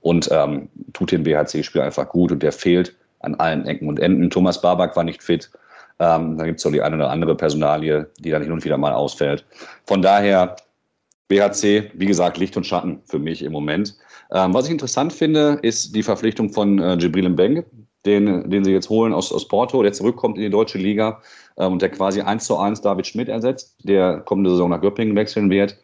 und ähm, tut dem BHC-Spiel einfach gut und der fehlt an allen Ecken und Enden. Thomas Babak war nicht fit. Ähm, da gibt es auch die eine oder andere Personalie, die dann hin und wieder mal ausfällt. Von daher, BHC, wie gesagt, Licht und Schatten für mich im Moment. Ähm, was ich interessant finde, ist die Verpflichtung von äh, Jibril Mbeng, den, den sie jetzt holen aus, aus Porto, der zurückkommt in die deutsche Liga ähm, und der quasi eins zu eins David Schmidt ersetzt, der kommende Saison nach Göppingen wechseln wird.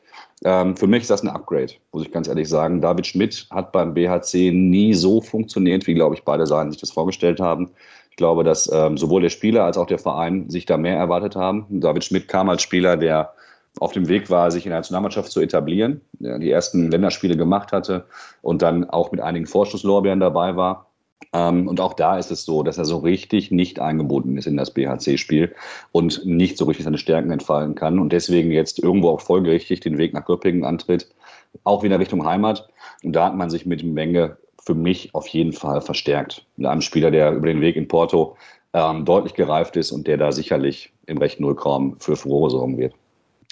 Ähm, für mich ist das ein Upgrade, muss ich ganz ehrlich sagen. David Schmidt hat beim BHC nie so funktioniert, wie, glaube ich, beide Seiten sich das vorgestellt haben. Ich glaube, dass ähm, sowohl der Spieler als auch der Verein sich da mehr erwartet haben. David Schmidt kam als Spieler, der auf dem Weg war, sich in der Nationalmannschaft zu etablieren, die ersten Länderspiele gemacht hatte und dann auch mit einigen Vorschusslorbeeren dabei war. Ähm, und auch da ist es so, dass er so richtig nicht eingebunden ist in das BHC-Spiel und nicht so richtig seine Stärken entfallen kann und deswegen jetzt irgendwo auch folgerichtig den Weg nach Göppingen antritt, auch wieder Richtung Heimat. Und da hat man sich mit Menge für mich auf jeden Fall verstärkt. Mit einem Spieler, der über den Weg in Porto ähm, deutlich gereift ist und der da sicherlich im rechten Nullraum für Furore sorgen wird.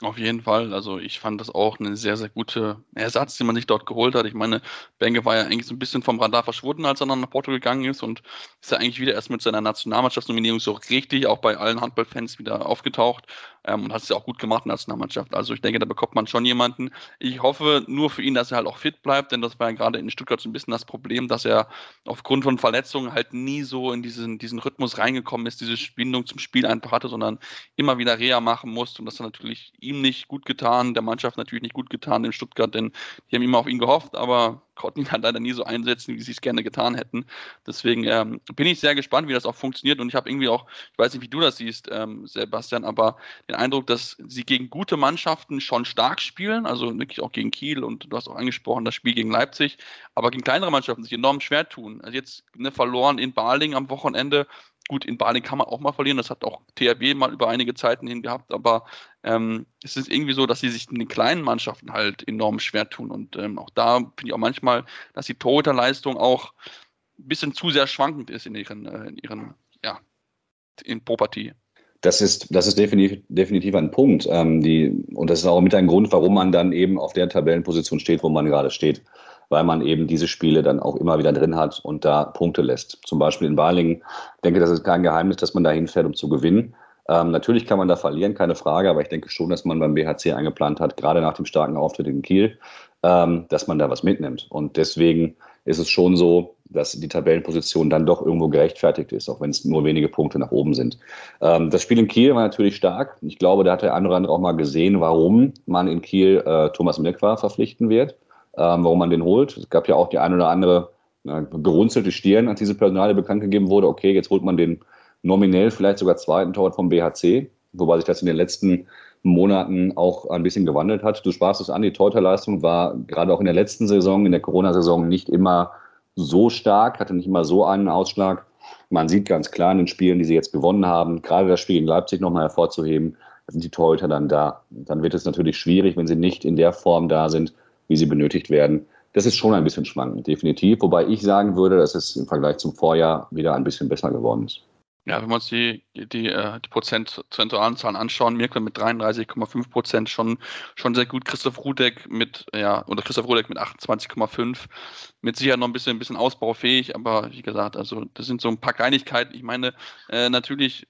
Auf jeden Fall. Also ich fand das auch eine sehr, sehr gute Ersatz, den man sich dort geholt hat. Ich meine, Benge war ja eigentlich so ein bisschen vom Radar verschwunden, als er dann nach Porto gegangen ist und ist ja eigentlich wieder erst mit seiner Nationalmannschaftsnominierung so richtig auch bei allen Handballfans wieder aufgetaucht ähm, und hat es ja auch gut gemacht in der Nationalmannschaft. Also ich denke, da bekommt man schon jemanden. Ich hoffe nur für ihn, dass er halt auch fit bleibt, denn das war ja gerade in Stuttgart so ein bisschen das Problem, dass er aufgrund von Verletzungen halt nie so in diesen, diesen Rhythmus reingekommen ist, diese Bindung zum Spiel einfach hatte, sondern immer wieder Reha machen musste und das hat natürlich ihm nicht gut getan, der Mannschaft natürlich nicht gut getan in Stuttgart, denn die haben immer auf ihn gehofft, aber konnten ihn halt leider nie so einsetzen, wie sie es gerne getan hätten. Deswegen ähm, bin ich sehr gespannt, wie das auch funktioniert und ich habe irgendwie auch, ich weiß nicht, wie du das siehst, ähm, Sebastian, aber den Eindruck, dass sie gegen gute Mannschaften schon stark spielen, also wirklich auch gegen Kiel und du hast auch angesprochen, das Spiel gegen Leipzig, aber gegen kleinere Mannschaften sich enorm schwer tun. Also jetzt ne, verloren in Baling am Wochenende, Gut, in Baling kann man auch mal verlieren, das hat auch THW mal über einige Zeiten hin gehabt, aber ähm, es ist irgendwie so, dass sie sich in den kleinen Mannschaften halt enorm schwer tun. Und ähm, auch da finde ich auch manchmal, dass die Torhüterleistung auch ein bisschen zu sehr schwankend ist in ihren, äh, in ihren, ja, in pro Partie. Das ist, das ist definitiv, definitiv ein Punkt. Ähm, die, und das ist auch mit ein Grund, warum man dann eben auf der Tabellenposition steht, wo man gerade steht. Weil man eben diese Spiele dann auch immer wieder drin hat und da Punkte lässt. Zum Beispiel in Balingen. Ich denke, das ist kein Geheimnis, dass man da hinfährt, um zu gewinnen. Ähm, natürlich kann man da verlieren, keine Frage, aber ich denke schon, dass man beim BHC eingeplant hat, gerade nach dem starken Auftritt in Kiel, ähm, dass man da was mitnimmt. Und deswegen ist es schon so, dass die Tabellenposition dann doch irgendwo gerechtfertigt ist, auch wenn es nur wenige Punkte nach oben sind. Ähm, das Spiel in Kiel war natürlich stark. Ich glaube, da hat der andere auch mal gesehen, warum man in Kiel äh, Thomas Mirkwa verpflichten wird, ähm, warum man den holt. Es gab ja auch die eine oder andere na, gerunzelte Stirn, als diese Personale bekannt gegeben wurde. Okay, jetzt holt man den nominell vielleicht sogar zweiten Torwart vom BHC, wobei sich das in den letzten Monaten auch ein bisschen gewandelt hat. Du sprachst es an, die Torhüterleistung war gerade auch in der letzten Saison, in der Corona-Saison nicht immer so stark, hatte nicht immer so einen Ausschlag. Man sieht ganz klar in den Spielen, die sie jetzt gewonnen haben, gerade das Spiel in Leipzig nochmal hervorzuheben, sind die Torhüter dann da. Dann wird es natürlich schwierig, wenn sie nicht in der Form da sind, wie sie benötigt werden. Das ist schon ein bisschen schwankend, definitiv. Wobei ich sagen würde, dass es im Vergleich zum Vorjahr wieder ein bisschen besser geworden ist. Ja, wenn wir uns die, die, äh, die prozentualen Zahlen anschauen, Mirko mit 33,5 Prozent schon, schon sehr gut. Christoph Rudek mit, ja, oder Christoph Rudek mit 28,5. Mit Sicherheit noch ein bisschen, ein bisschen ausbaufähig, aber wie gesagt, also das sind so ein paar Kleinigkeiten. Ich meine, äh, natürlich,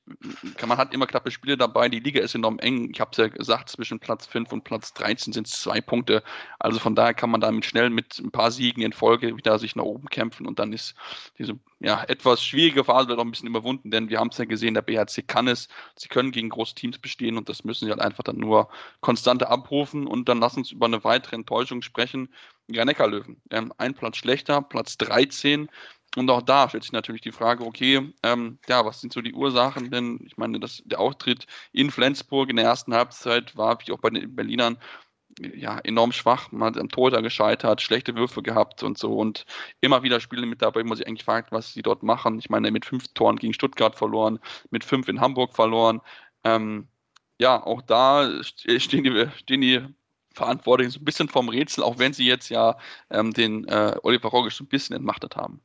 kann, man hat immer knappe Spiele dabei. Die Liga ist enorm eng. Ich habe es ja gesagt, zwischen Platz 5 und Platz 13 sind es zwei Punkte. Also von daher kann man damit schnell mit ein paar Siegen in Folge wieder sich nach oben kämpfen und dann ist diese ja, etwas schwierige Phase wird auch ein bisschen überwunden, denn wir haben es ja gesehen, der BHC kann es. Sie können gegen große Teams bestehen und das müssen sie halt einfach dann nur konstante abrufen und dann lass uns über eine weitere Enttäuschung sprechen. Ja, Neckarlöwen. Ähm, ein Platz schlechter, Platz 13. Und auch da stellt sich natürlich die Frage, okay, ähm, ja, was sind so die Ursachen? Denn ich meine, das, der Auftritt in Flensburg in der ersten Halbzeit war, wie auch bei den Berlinern, ja, enorm schwach. Man hat am Torhüter gescheitert, schlechte Würfe gehabt und so. Und immer wieder Spiele mit dabei, wo man sich eigentlich fragt, was sie dort machen. Ich meine, mit fünf Toren gegen Stuttgart verloren, mit fünf in Hamburg verloren. Ähm, ja, auch da stehen die, stehen die Verantwortlichen so ein bisschen vom Rätsel, auch wenn sie jetzt ja ähm, den äh, Oliver Rogisch so ein bisschen entmachtet haben.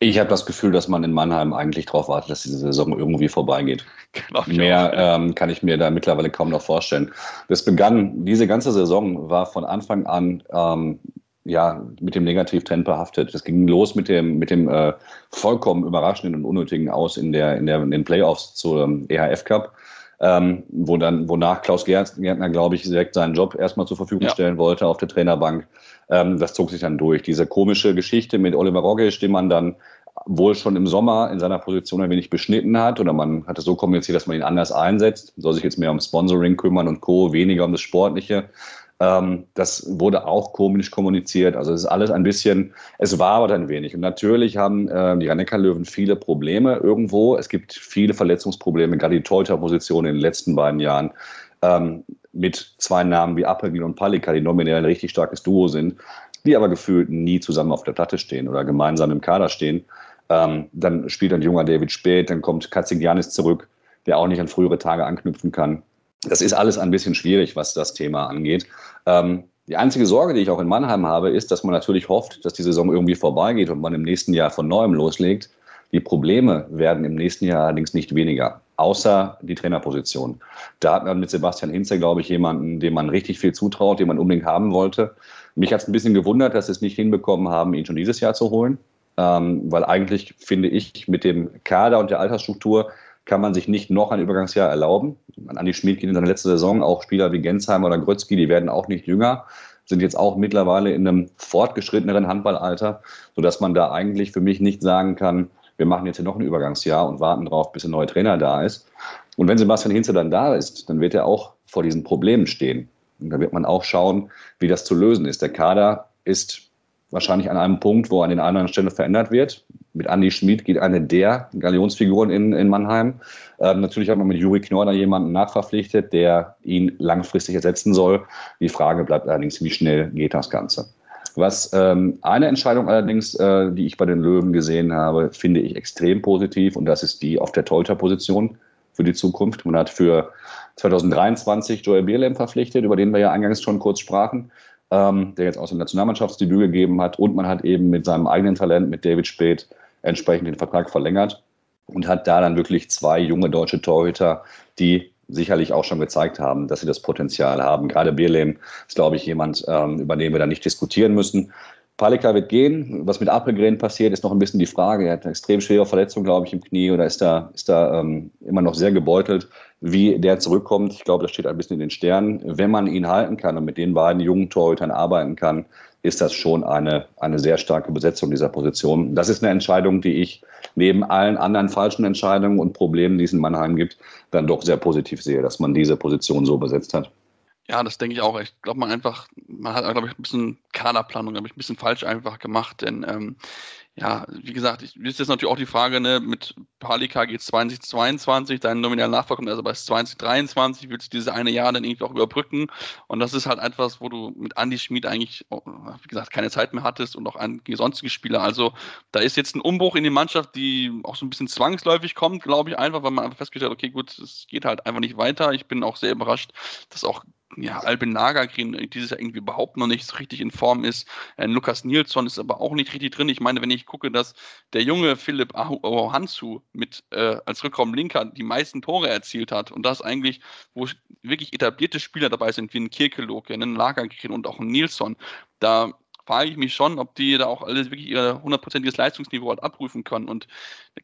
Ich habe das Gefühl, dass man in Mannheim eigentlich darauf wartet, dass diese Saison irgendwie vorbeigeht. Genau, Mehr ähm, kann ich mir da mittlerweile kaum noch vorstellen. Das begann, diese ganze Saison war von Anfang an ähm, ja, mit dem Negativtrend behaftet. Das ging los mit dem, mit dem äh, vollkommen überraschenden und unnötigen Aus in, der, in, der, in den Playoffs zum EHF Cup. Ähm, wo dann, wonach Klaus Gärtner, glaube ich, direkt seinen Job erstmal zur Verfügung ja. stellen wollte auf der Trainerbank. Ähm, das zog sich dann durch. Diese komische Geschichte mit Oliver Rogisch, den man dann wohl schon im Sommer in seiner Position ein wenig beschnitten hat oder man hat es so kommuniziert, dass man ihn anders einsetzt, soll sich jetzt mehr um Sponsoring kümmern und Co., weniger um das Sportliche. Ähm, das wurde auch komisch kommuniziert. Also es ist alles ein bisschen, es war aber ein wenig. Und natürlich haben äh, die rhein löwen viele Probleme irgendwo. Es gibt viele Verletzungsprobleme, gerade die Torhüter-Position in den letzten beiden Jahren. Ähm, mit zwei Namen wie Appelgin und Palika, die nominell ein richtig starkes Duo sind, die aber gefühlt nie zusammen auf der Platte stehen oder gemeinsam im Kader stehen. Ähm, dann spielt ein junger David Spät, dann kommt Katzigianis zurück, der auch nicht an frühere Tage anknüpfen kann. Das ist alles ein bisschen schwierig, was das Thema angeht. Ähm, die einzige Sorge, die ich auch in Mannheim habe, ist, dass man natürlich hofft, dass die Saison irgendwie vorbeigeht und man im nächsten Jahr von neuem loslegt. Die Probleme werden im nächsten Jahr allerdings nicht weniger, außer die Trainerposition. Da hat man mit Sebastian Hinze, glaube ich, jemanden, dem man richtig viel zutraut, den man unbedingt haben wollte. Mich hat es ein bisschen gewundert, dass sie es nicht hinbekommen haben, ihn schon dieses Jahr zu holen ähm, weil eigentlich finde ich, mit dem Kader und der Altersstruktur kann man sich nicht noch ein Übergangsjahr erlauben. Andi Schmid geht in seiner letzten Saison, auch Spieler wie Gensheim oder Grötzky, die werden auch nicht jünger, sind jetzt auch mittlerweile in einem fortgeschritteneren Handballalter, sodass man da eigentlich für mich nicht sagen kann, wir machen jetzt hier noch ein Übergangsjahr und warten darauf, bis ein neuer Trainer da ist. Und wenn Sebastian Hinze dann da ist, dann wird er auch vor diesen Problemen stehen. Und da wird man auch schauen, wie das zu lösen ist. Der Kader ist wahrscheinlich an einem Punkt, wo an den anderen Stelle verändert wird. Mit Andy Schmid geht eine der Galionsfiguren in, in Mannheim. Ähm, natürlich hat man mit Juri Knorr jemanden nachverpflichtet, der ihn langfristig ersetzen soll. Die Frage bleibt allerdings, wie schnell geht das Ganze? Was ähm, eine Entscheidung allerdings, äh, die ich bei den Löwen gesehen habe, finde ich extrem positiv und das ist die auf der Torhüter-Position für die Zukunft. Man hat für 2023 Joel Bierlem verpflichtet, über den wir ja eingangs schon kurz sprachen ähm, der jetzt auch so ein Nationalmannschaftsdebüt gegeben hat. Und man hat eben mit seinem eigenen Talent, mit David Speth, entsprechend den Vertrag verlängert und hat da dann wirklich zwei junge deutsche Torhüter, die sicherlich auch schon gezeigt haben, dass sie das Potenzial haben. Gerade Bierlehm ist, glaube ich, jemand, ähm, über den wir da nicht diskutieren müssen. Palika wird gehen. Was mit Apelgren passiert, ist noch ein bisschen die Frage. Er hat eine extrem schwere Verletzung, glaube ich, im Knie oder ist da, ist da ähm, immer noch sehr gebeutelt. Wie der zurückkommt, ich glaube, das steht ein bisschen in den Sternen. Wenn man ihn halten kann und mit den beiden jungen Torhütern arbeiten kann, ist das schon eine, eine sehr starke Besetzung dieser Position. Das ist eine Entscheidung, die ich neben allen anderen falschen Entscheidungen und Problemen, die es in Mannheim gibt, dann doch sehr positiv sehe, dass man diese Position so besetzt hat. Ja, das denke ich auch. Ich glaube, man einfach, man hat, glaube ich, ein bisschen Kaderplanung, glaube ich, ein bisschen falsch einfach gemacht, denn ähm, ja, wie gesagt, ich, ist jetzt natürlich auch die Frage, ne, mit Palika geht es 2022, dein nominaler Nachfolger kommt also bei 2023, willst du diese eine Jahr dann irgendwie auch überbrücken? Und das ist halt etwas, wo du mit Andy Schmid eigentlich, oh, wie gesagt, keine Zeit mehr hattest und auch einige sonstige Spieler. Also da ist jetzt ein Umbruch in die Mannschaft, die auch so ein bisschen zwangsläufig kommt, glaube ich, einfach, weil man einfach festgestellt hat, okay, gut, es geht halt einfach nicht weiter. Ich bin auch sehr überrascht, dass auch ja, Albin Nagagrin dieses Jahr irgendwie überhaupt noch nicht so richtig in Form ist. Äh, Lukas Nilsson ist aber auch nicht richtig drin. Ich meine, wenn ich gucke, dass der junge Philipp Hansu mit äh, als Rückraumlinker die meisten Tore erzielt hat und das eigentlich, wo wirklich etablierte Spieler dabei sind, wie ein Kirkeloke, ein Lagergrin und auch ein Nilsson, da frage ich mich schon, ob die da auch alles wirklich ihr hundertprozentiges Leistungsniveau halt abrufen können. Und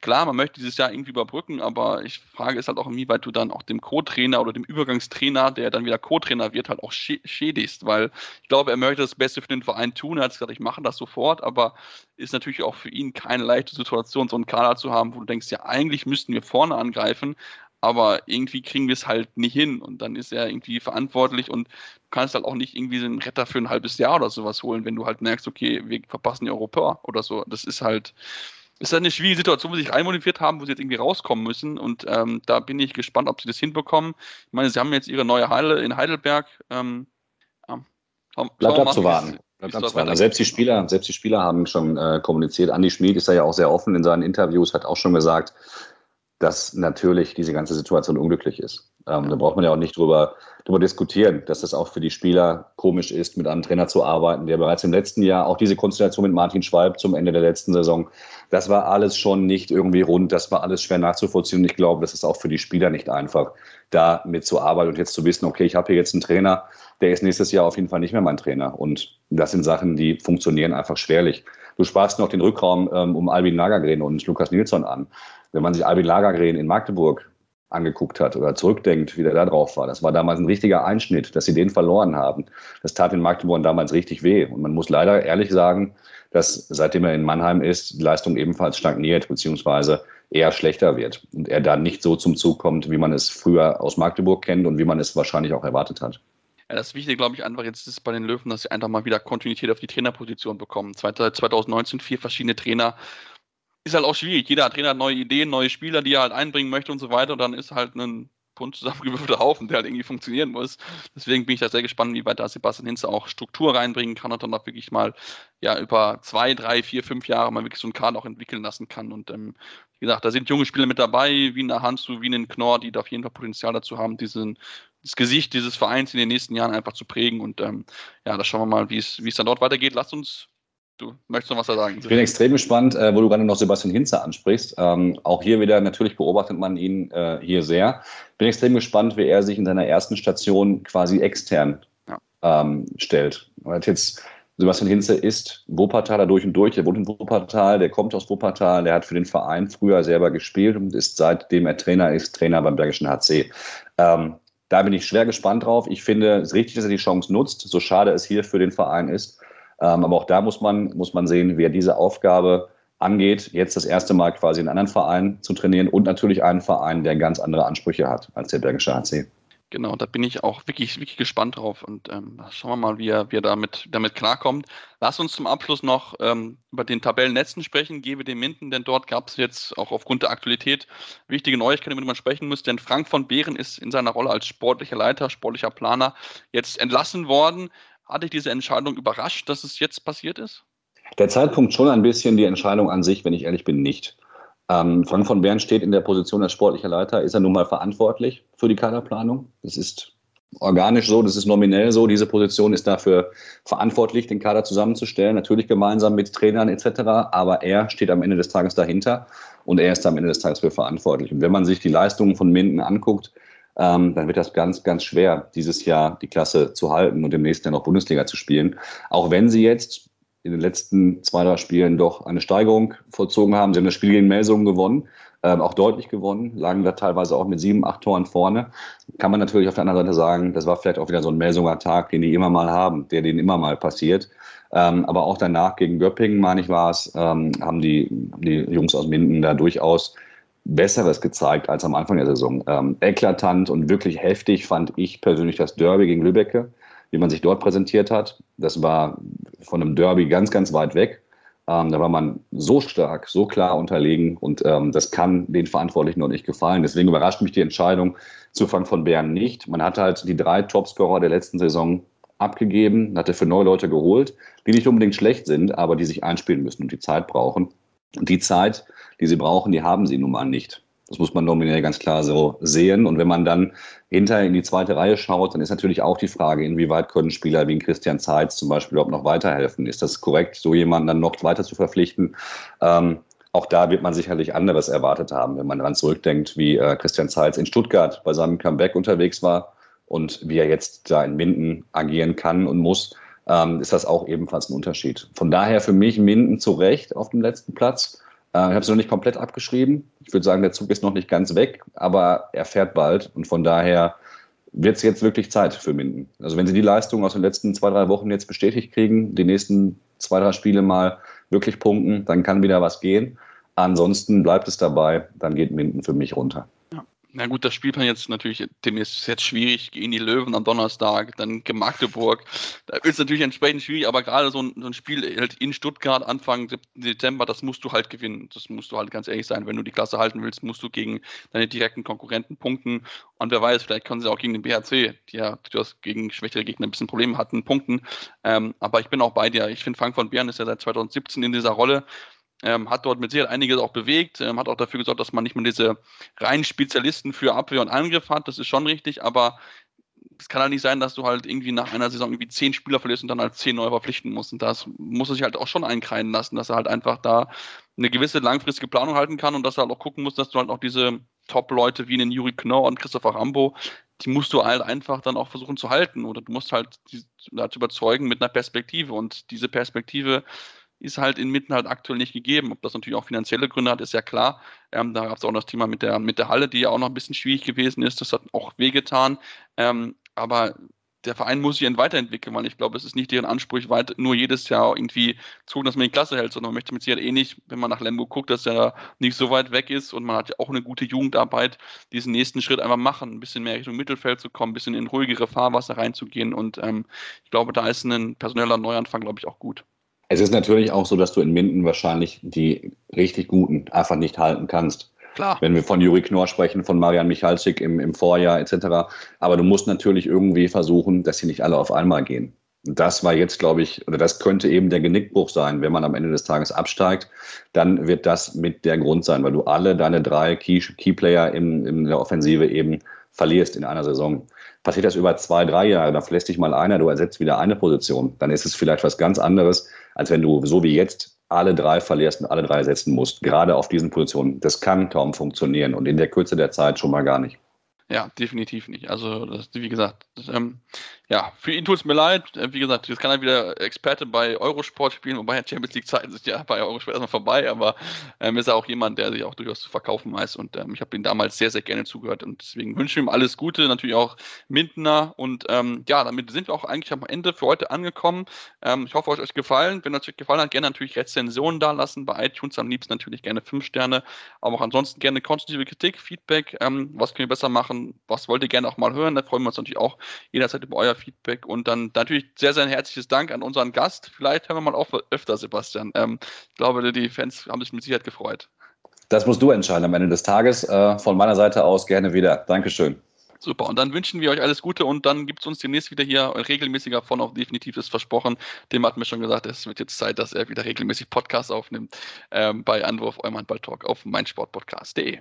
klar, man möchte dieses Jahr irgendwie überbrücken, aber ich frage es halt auch, inwieweit du dann auch dem Co-Trainer oder dem Übergangstrainer, der dann wieder Co-Trainer wird, halt auch schädigst, weil ich glaube, er möchte das Beste für den Verein tun. Er hat gesagt, ich mache das sofort, aber ist natürlich auch für ihn keine leichte Situation, so einen Kader zu haben, wo du denkst, ja, eigentlich müssten wir vorne angreifen, aber irgendwie kriegen wir es halt nicht hin und dann ist er irgendwie verantwortlich und kannst halt auch nicht irgendwie so einen Retter für ein halbes Jahr oder sowas holen, wenn du halt merkst, okay, wir verpassen die Europäer oder so. Das ist halt, ist halt eine schwierige Situation, wo sie sich reinmotiviert haben, wo sie jetzt irgendwie rauskommen müssen und ähm, da bin ich gespannt, ob sie das hinbekommen. Ich meine, sie haben jetzt ihre neue Halle in Heidelberg. Ähm, ja, Bleibt abzuwarten. Selbst die Spieler, selbst die Spieler haben schon äh, kommuniziert. Andi Schmid ist da ja auch sehr offen in seinen Interviews, hat auch schon gesagt, dass natürlich diese ganze Situation unglücklich ist. Ähm, da braucht man ja auch nicht drüber, drüber diskutieren, dass das auch für die Spieler komisch ist, mit einem Trainer zu arbeiten, der bereits im letzten Jahr auch diese Konstellation mit Martin Schwalb zum Ende der letzten Saison, das war alles schon nicht irgendwie rund, das war alles schwer nachzuvollziehen. Und ich glaube, das ist auch für die Spieler nicht einfach, da mitzuarbeiten und jetzt zu wissen, okay, ich habe hier jetzt einen Trainer, der ist nächstes Jahr auf jeden Fall nicht mehr mein Trainer. Und das sind Sachen, die funktionieren einfach schwerlich. Du sprachst noch den Rückraum ähm, um Albin Lagergren und Lukas Nilsson an. Wenn man sich Albin Lagergren in Magdeburg angeguckt hat oder zurückdenkt, wie der da drauf war. Das war damals ein richtiger Einschnitt, dass sie den verloren haben. Das tat in Magdeburg damals richtig weh. Und man muss leider ehrlich sagen, dass seitdem er in Mannheim ist, die Leistung ebenfalls stagniert beziehungsweise eher schlechter wird und er da nicht so zum Zug kommt, wie man es früher aus Magdeburg kennt und wie man es wahrscheinlich auch erwartet hat. Ja, das Wichtige, glaube ich, einfach jetzt ist bei den Löwen, dass sie einfach mal wieder Kontinuität auf die Trainerposition bekommen. 2019 vier verschiedene Trainer ist halt auch schwierig. Jeder Trainer hat neue Ideen, neue Spieler, die er halt einbringen möchte und so weiter. Und dann ist halt ein bunt zusammengewürfelter Haufen, der halt irgendwie funktionieren muss. Deswegen bin ich da sehr gespannt, wie weit da Sebastian Hinze auch Struktur reinbringen kann und dann auch wirklich mal ja über zwei, drei, vier, fünf Jahre mal wirklich so einen Kader auch entwickeln lassen kann. Und ähm, wie gesagt, da sind junge Spieler mit dabei, wie ein Hansu, wie ein Knorr, die da auf jeden Fall Potenzial dazu haben, diesen, das Gesicht dieses Vereins in den nächsten Jahren einfach zu prägen. Und ähm, ja, da schauen wir mal, wie es dann dort weitergeht. Lasst uns Du möchtest noch was da sagen? Ich bin extrem gespannt, äh, wo du gerade noch Sebastian Hinze ansprichst. Ähm, auch hier wieder, natürlich beobachtet man ihn äh, hier sehr. Bin extrem gespannt, wie er sich in seiner ersten Station quasi extern ja. ähm, stellt. jetzt Sebastian Hinze ist Wuppertaler durch und durch. Der wohnt in Wuppertal, der kommt aus Wuppertal, der hat für den Verein früher selber gespielt und ist seitdem er Trainer ist, Trainer beim Bergischen HC. Ähm, da bin ich schwer gespannt drauf. Ich finde es richtig, dass er die Chance nutzt, so schade es hier für den Verein ist. Ähm, aber auch da muss man, muss man sehen, wer diese Aufgabe angeht, jetzt das erste Mal quasi einen anderen Verein zu trainieren und natürlich einen Verein, der ganz andere Ansprüche hat als der Bergische HC. Genau, da bin ich auch wirklich, wirklich gespannt drauf und ähm, schauen wir mal, wie er, wie er damit, damit klarkommt. Lass uns zum Abschluss noch ähm, über den Tabellennetzen sprechen, gebe dem Minden, denn dort gab es jetzt auch aufgrund der Aktualität wichtige Neuigkeiten, über die man sprechen muss, denn Frank von Behren ist in seiner Rolle als sportlicher Leiter, sportlicher Planer jetzt entlassen worden. Hat dich diese Entscheidung überrascht, dass es jetzt passiert ist? Der Zeitpunkt schon ein bisschen, die Entscheidung an sich, wenn ich ehrlich bin, nicht. Ähm, Frank von Bern steht in der Position als sportlicher Leiter, ist er nun mal verantwortlich für die Kaderplanung. Das ist organisch so, das ist nominell so. Diese Position ist dafür verantwortlich, den Kader zusammenzustellen, natürlich gemeinsam mit Trainern etc. Aber er steht am Ende des Tages dahinter und er ist am Ende des Tages für verantwortlich. Und wenn man sich die Leistungen von Minden anguckt, ähm, dann wird das ganz, ganz schwer, dieses Jahr die Klasse zu halten und im nächsten Jahr noch Bundesliga zu spielen. Auch wenn sie jetzt in den letzten zwei, drei Spielen doch eine Steigerung vollzogen haben. Sie haben das Spiel gegen Melsungen gewonnen, ähm, auch deutlich gewonnen, lagen da teilweise auch mit sieben, acht Toren vorne. Kann man natürlich auf der anderen Seite sagen, das war vielleicht auch wieder so ein Melsunger Tag, den die immer mal haben, der denen immer mal passiert. Ähm, aber auch danach gegen Göppingen, meine ich, war es, ähm, haben die, die Jungs aus Minden da durchaus Besseres gezeigt als am Anfang der Saison. Ähm, eklatant und wirklich heftig fand ich persönlich das Derby gegen Lübecke, wie man sich dort präsentiert hat. Das war von einem Derby ganz, ganz weit weg. Ähm, da war man so stark, so klar unterlegen und ähm, das kann den Verantwortlichen noch nicht gefallen. Deswegen überrascht mich die Entscheidung zu Frank von Bern nicht. Man hat halt die drei Topscorer der letzten Saison abgegeben, hatte für neue Leute geholt, die nicht unbedingt schlecht sind, aber die sich einspielen müssen und die Zeit brauchen. Und die Zeit, die sie brauchen, die haben sie nun mal nicht. Das muss man nominell ganz klar so sehen. Und wenn man dann hinterher in die zweite Reihe schaut, dann ist natürlich auch die Frage, inwieweit können Spieler wie Christian Zeitz zum Beispiel überhaupt noch weiterhelfen? Ist das korrekt, so jemanden dann noch weiter zu verpflichten? Ähm, auch da wird man sicherlich anderes erwartet haben, wenn man daran zurückdenkt, wie äh, Christian Zeitz in Stuttgart bei seinem Comeback unterwegs war und wie er jetzt da in Minden agieren kann und muss, ähm, ist das auch ebenfalls ein Unterschied. Von daher für mich Minden zu Recht auf dem letzten Platz. Äh, ich habe es noch nicht komplett abgeschrieben. Ich würde sagen, der Zug ist noch nicht ganz weg, aber er fährt bald und von daher wird es jetzt wirklich Zeit für Minden. Also wenn sie die Leistung aus den letzten zwei, drei Wochen jetzt bestätigt kriegen, die nächsten zwei, drei Spiele mal wirklich punkten, dann kann wieder was gehen. Ansonsten bleibt es dabei, dann geht Minden für mich runter. Na gut, das spielt man jetzt natürlich, dem ist jetzt schwierig, gegen die Löwen am Donnerstag, dann gegen Magdeburg. Da ist natürlich entsprechend schwierig, aber gerade so ein, so ein Spiel halt in Stuttgart Anfang Dezember, das musst du halt gewinnen. Das musst du halt ganz ehrlich sein. Wenn du die Klasse halten willst, musst du gegen deine direkten Konkurrenten punkten. Und wer weiß, vielleicht können sie auch gegen den BHC, die ja durchaus gegen schwächere Gegner ein bisschen Probleme hatten, punkten. Ähm, aber ich bin auch bei dir. Ich finde, Frank von Bern ist ja seit 2017 in dieser Rolle ähm, hat dort mit Sicherheit einiges auch bewegt, ähm, hat auch dafür gesorgt, dass man nicht mehr diese reinen Spezialisten für Abwehr und Angriff hat. Das ist schon richtig, aber es kann halt nicht sein, dass du halt irgendwie nach einer Saison irgendwie zehn Spieler verlierst und dann halt zehn neu verpflichten musst. Und das muss er sich halt auch schon einkreiden lassen, dass er halt einfach da eine gewisse langfristige Planung halten kann und dass er halt auch gucken muss, dass du halt auch diese Top-Leute wie einen Juri Knorr und Christopher Rambo, die musst du halt einfach dann auch versuchen zu halten. Oder du musst halt die, dazu überzeugen mit einer Perspektive. Und diese Perspektive ist halt in Mitten halt aktuell nicht gegeben. Ob das natürlich auch finanzielle Gründe hat, ist ja klar. Ähm, da gab es auch das Thema mit der, mit der Halle, die ja auch noch ein bisschen schwierig gewesen ist. Das hat auch wehgetan. Ähm, aber der Verein muss sich weiterentwickeln, weil ich glaube, es ist nicht deren Anspruch, weit, nur jedes Jahr irgendwie zu dass man die Klasse hält, sondern man möchte mit Sicherheit eh nicht, wenn man nach Lemgo guckt, dass er nicht so weit weg ist und man hat ja auch eine gute Jugendarbeit, diesen nächsten Schritt einfach machen, ein bisschen mehr Richtung Mittelfeld zu kommen, ein bisschen in ruhigere Fahrwasser reinzugehen und ähm, ich glaube, da ist ein personeller Neuanfang, glaube ich, auch gut. Es ist natürlich auch so, dass du in Minden wahrscheinlich die richtig Guten einfach nicht halten kannst. Klar. Wenn wir von Juri Knorr sprechen, von Marian Michalczyk im, im Vorjahr etc. Aber du musst natürlich irgendwie versuchen, dass sie nicht alle auf einmal gehen. Das war jetzt, glaube ich, oder das könnte eben der Genickbruch sein, wenn man am Ende des Tages absteigt, dann wird das mit der Grund sein, weil du alle deine drei Key, Keyplayer in, in der Offensive eben verlierst in einer Saison. Passiert das über zwei, drei Jahre, da verlässt dich mal einer, du ersetzt wieder eine Position, dann ist es vielleicht was ganz anderes, als wenn du so wie jetzt alle drei verlierst und alle drei setzen musst, gerade auf diesen Positionen. Das kann kaum funktionieren und in der Kürze der Zeit schon mal gar nicht. Ja, definitiv nicht. Also, das, wie gesagt, das, ähm, ja, für ihn tut es mir leid. Äh, wie gesagt, jetzt kann er wieder Experte bei Eurosport spielen, wobei Champions League-Zeiten sind ja bei Eurosport erstmal vorbei, aber ähm, ist er auch jemand, der sich auch durchaus zu verkaufen weiß und ähm, ich habe ihn damals sehr, sehr gerne zugehört und deswegen wünsche ich ihm alles Gute, natürlich auch Mindener und ähm, ja, damit sind wir auch eigentlich am Ende für heute angekommen. Ähm, ich hoffe, euch hat gefallen. Wenn euch gefallen hat, gerne natürlich Rezensionen da lassen, bei iTunes am liebsten natürlich gerne 5 Sterne, aber auch ansonsten gerne konstruktive Kritik, Feedback, ähm, was können wir besser machen, was wollt ihr gerne auch mal hören, da freuen wir uns natürlich auch jederzeit über euer Feedback und dann natürlich sehr, sehr ein herzliches Dank an unseren Gast. Vielleicht hören wir mal auf öfter, Sebastian. Ähm, ich glaube, die Fans haben sich mit Sicherheit gefreut. Das musst du entscheiden am Ende des Tages. Äh, von meiner Seite aus gerne wieder. Dankeschön. Super, und dann wünschen wir euch alles Gute und dann gibt es uns demnächst wieder hier regelmäßiger von auch definitiv ist versprochen. Dem hat mir schon gesagt, es wird jetzt Zeit, dass er wieder regelmäßig Podcasts aufnimmt ähm, bei Anwurf eurem Handball-Talk auf meinsportpodcast.de.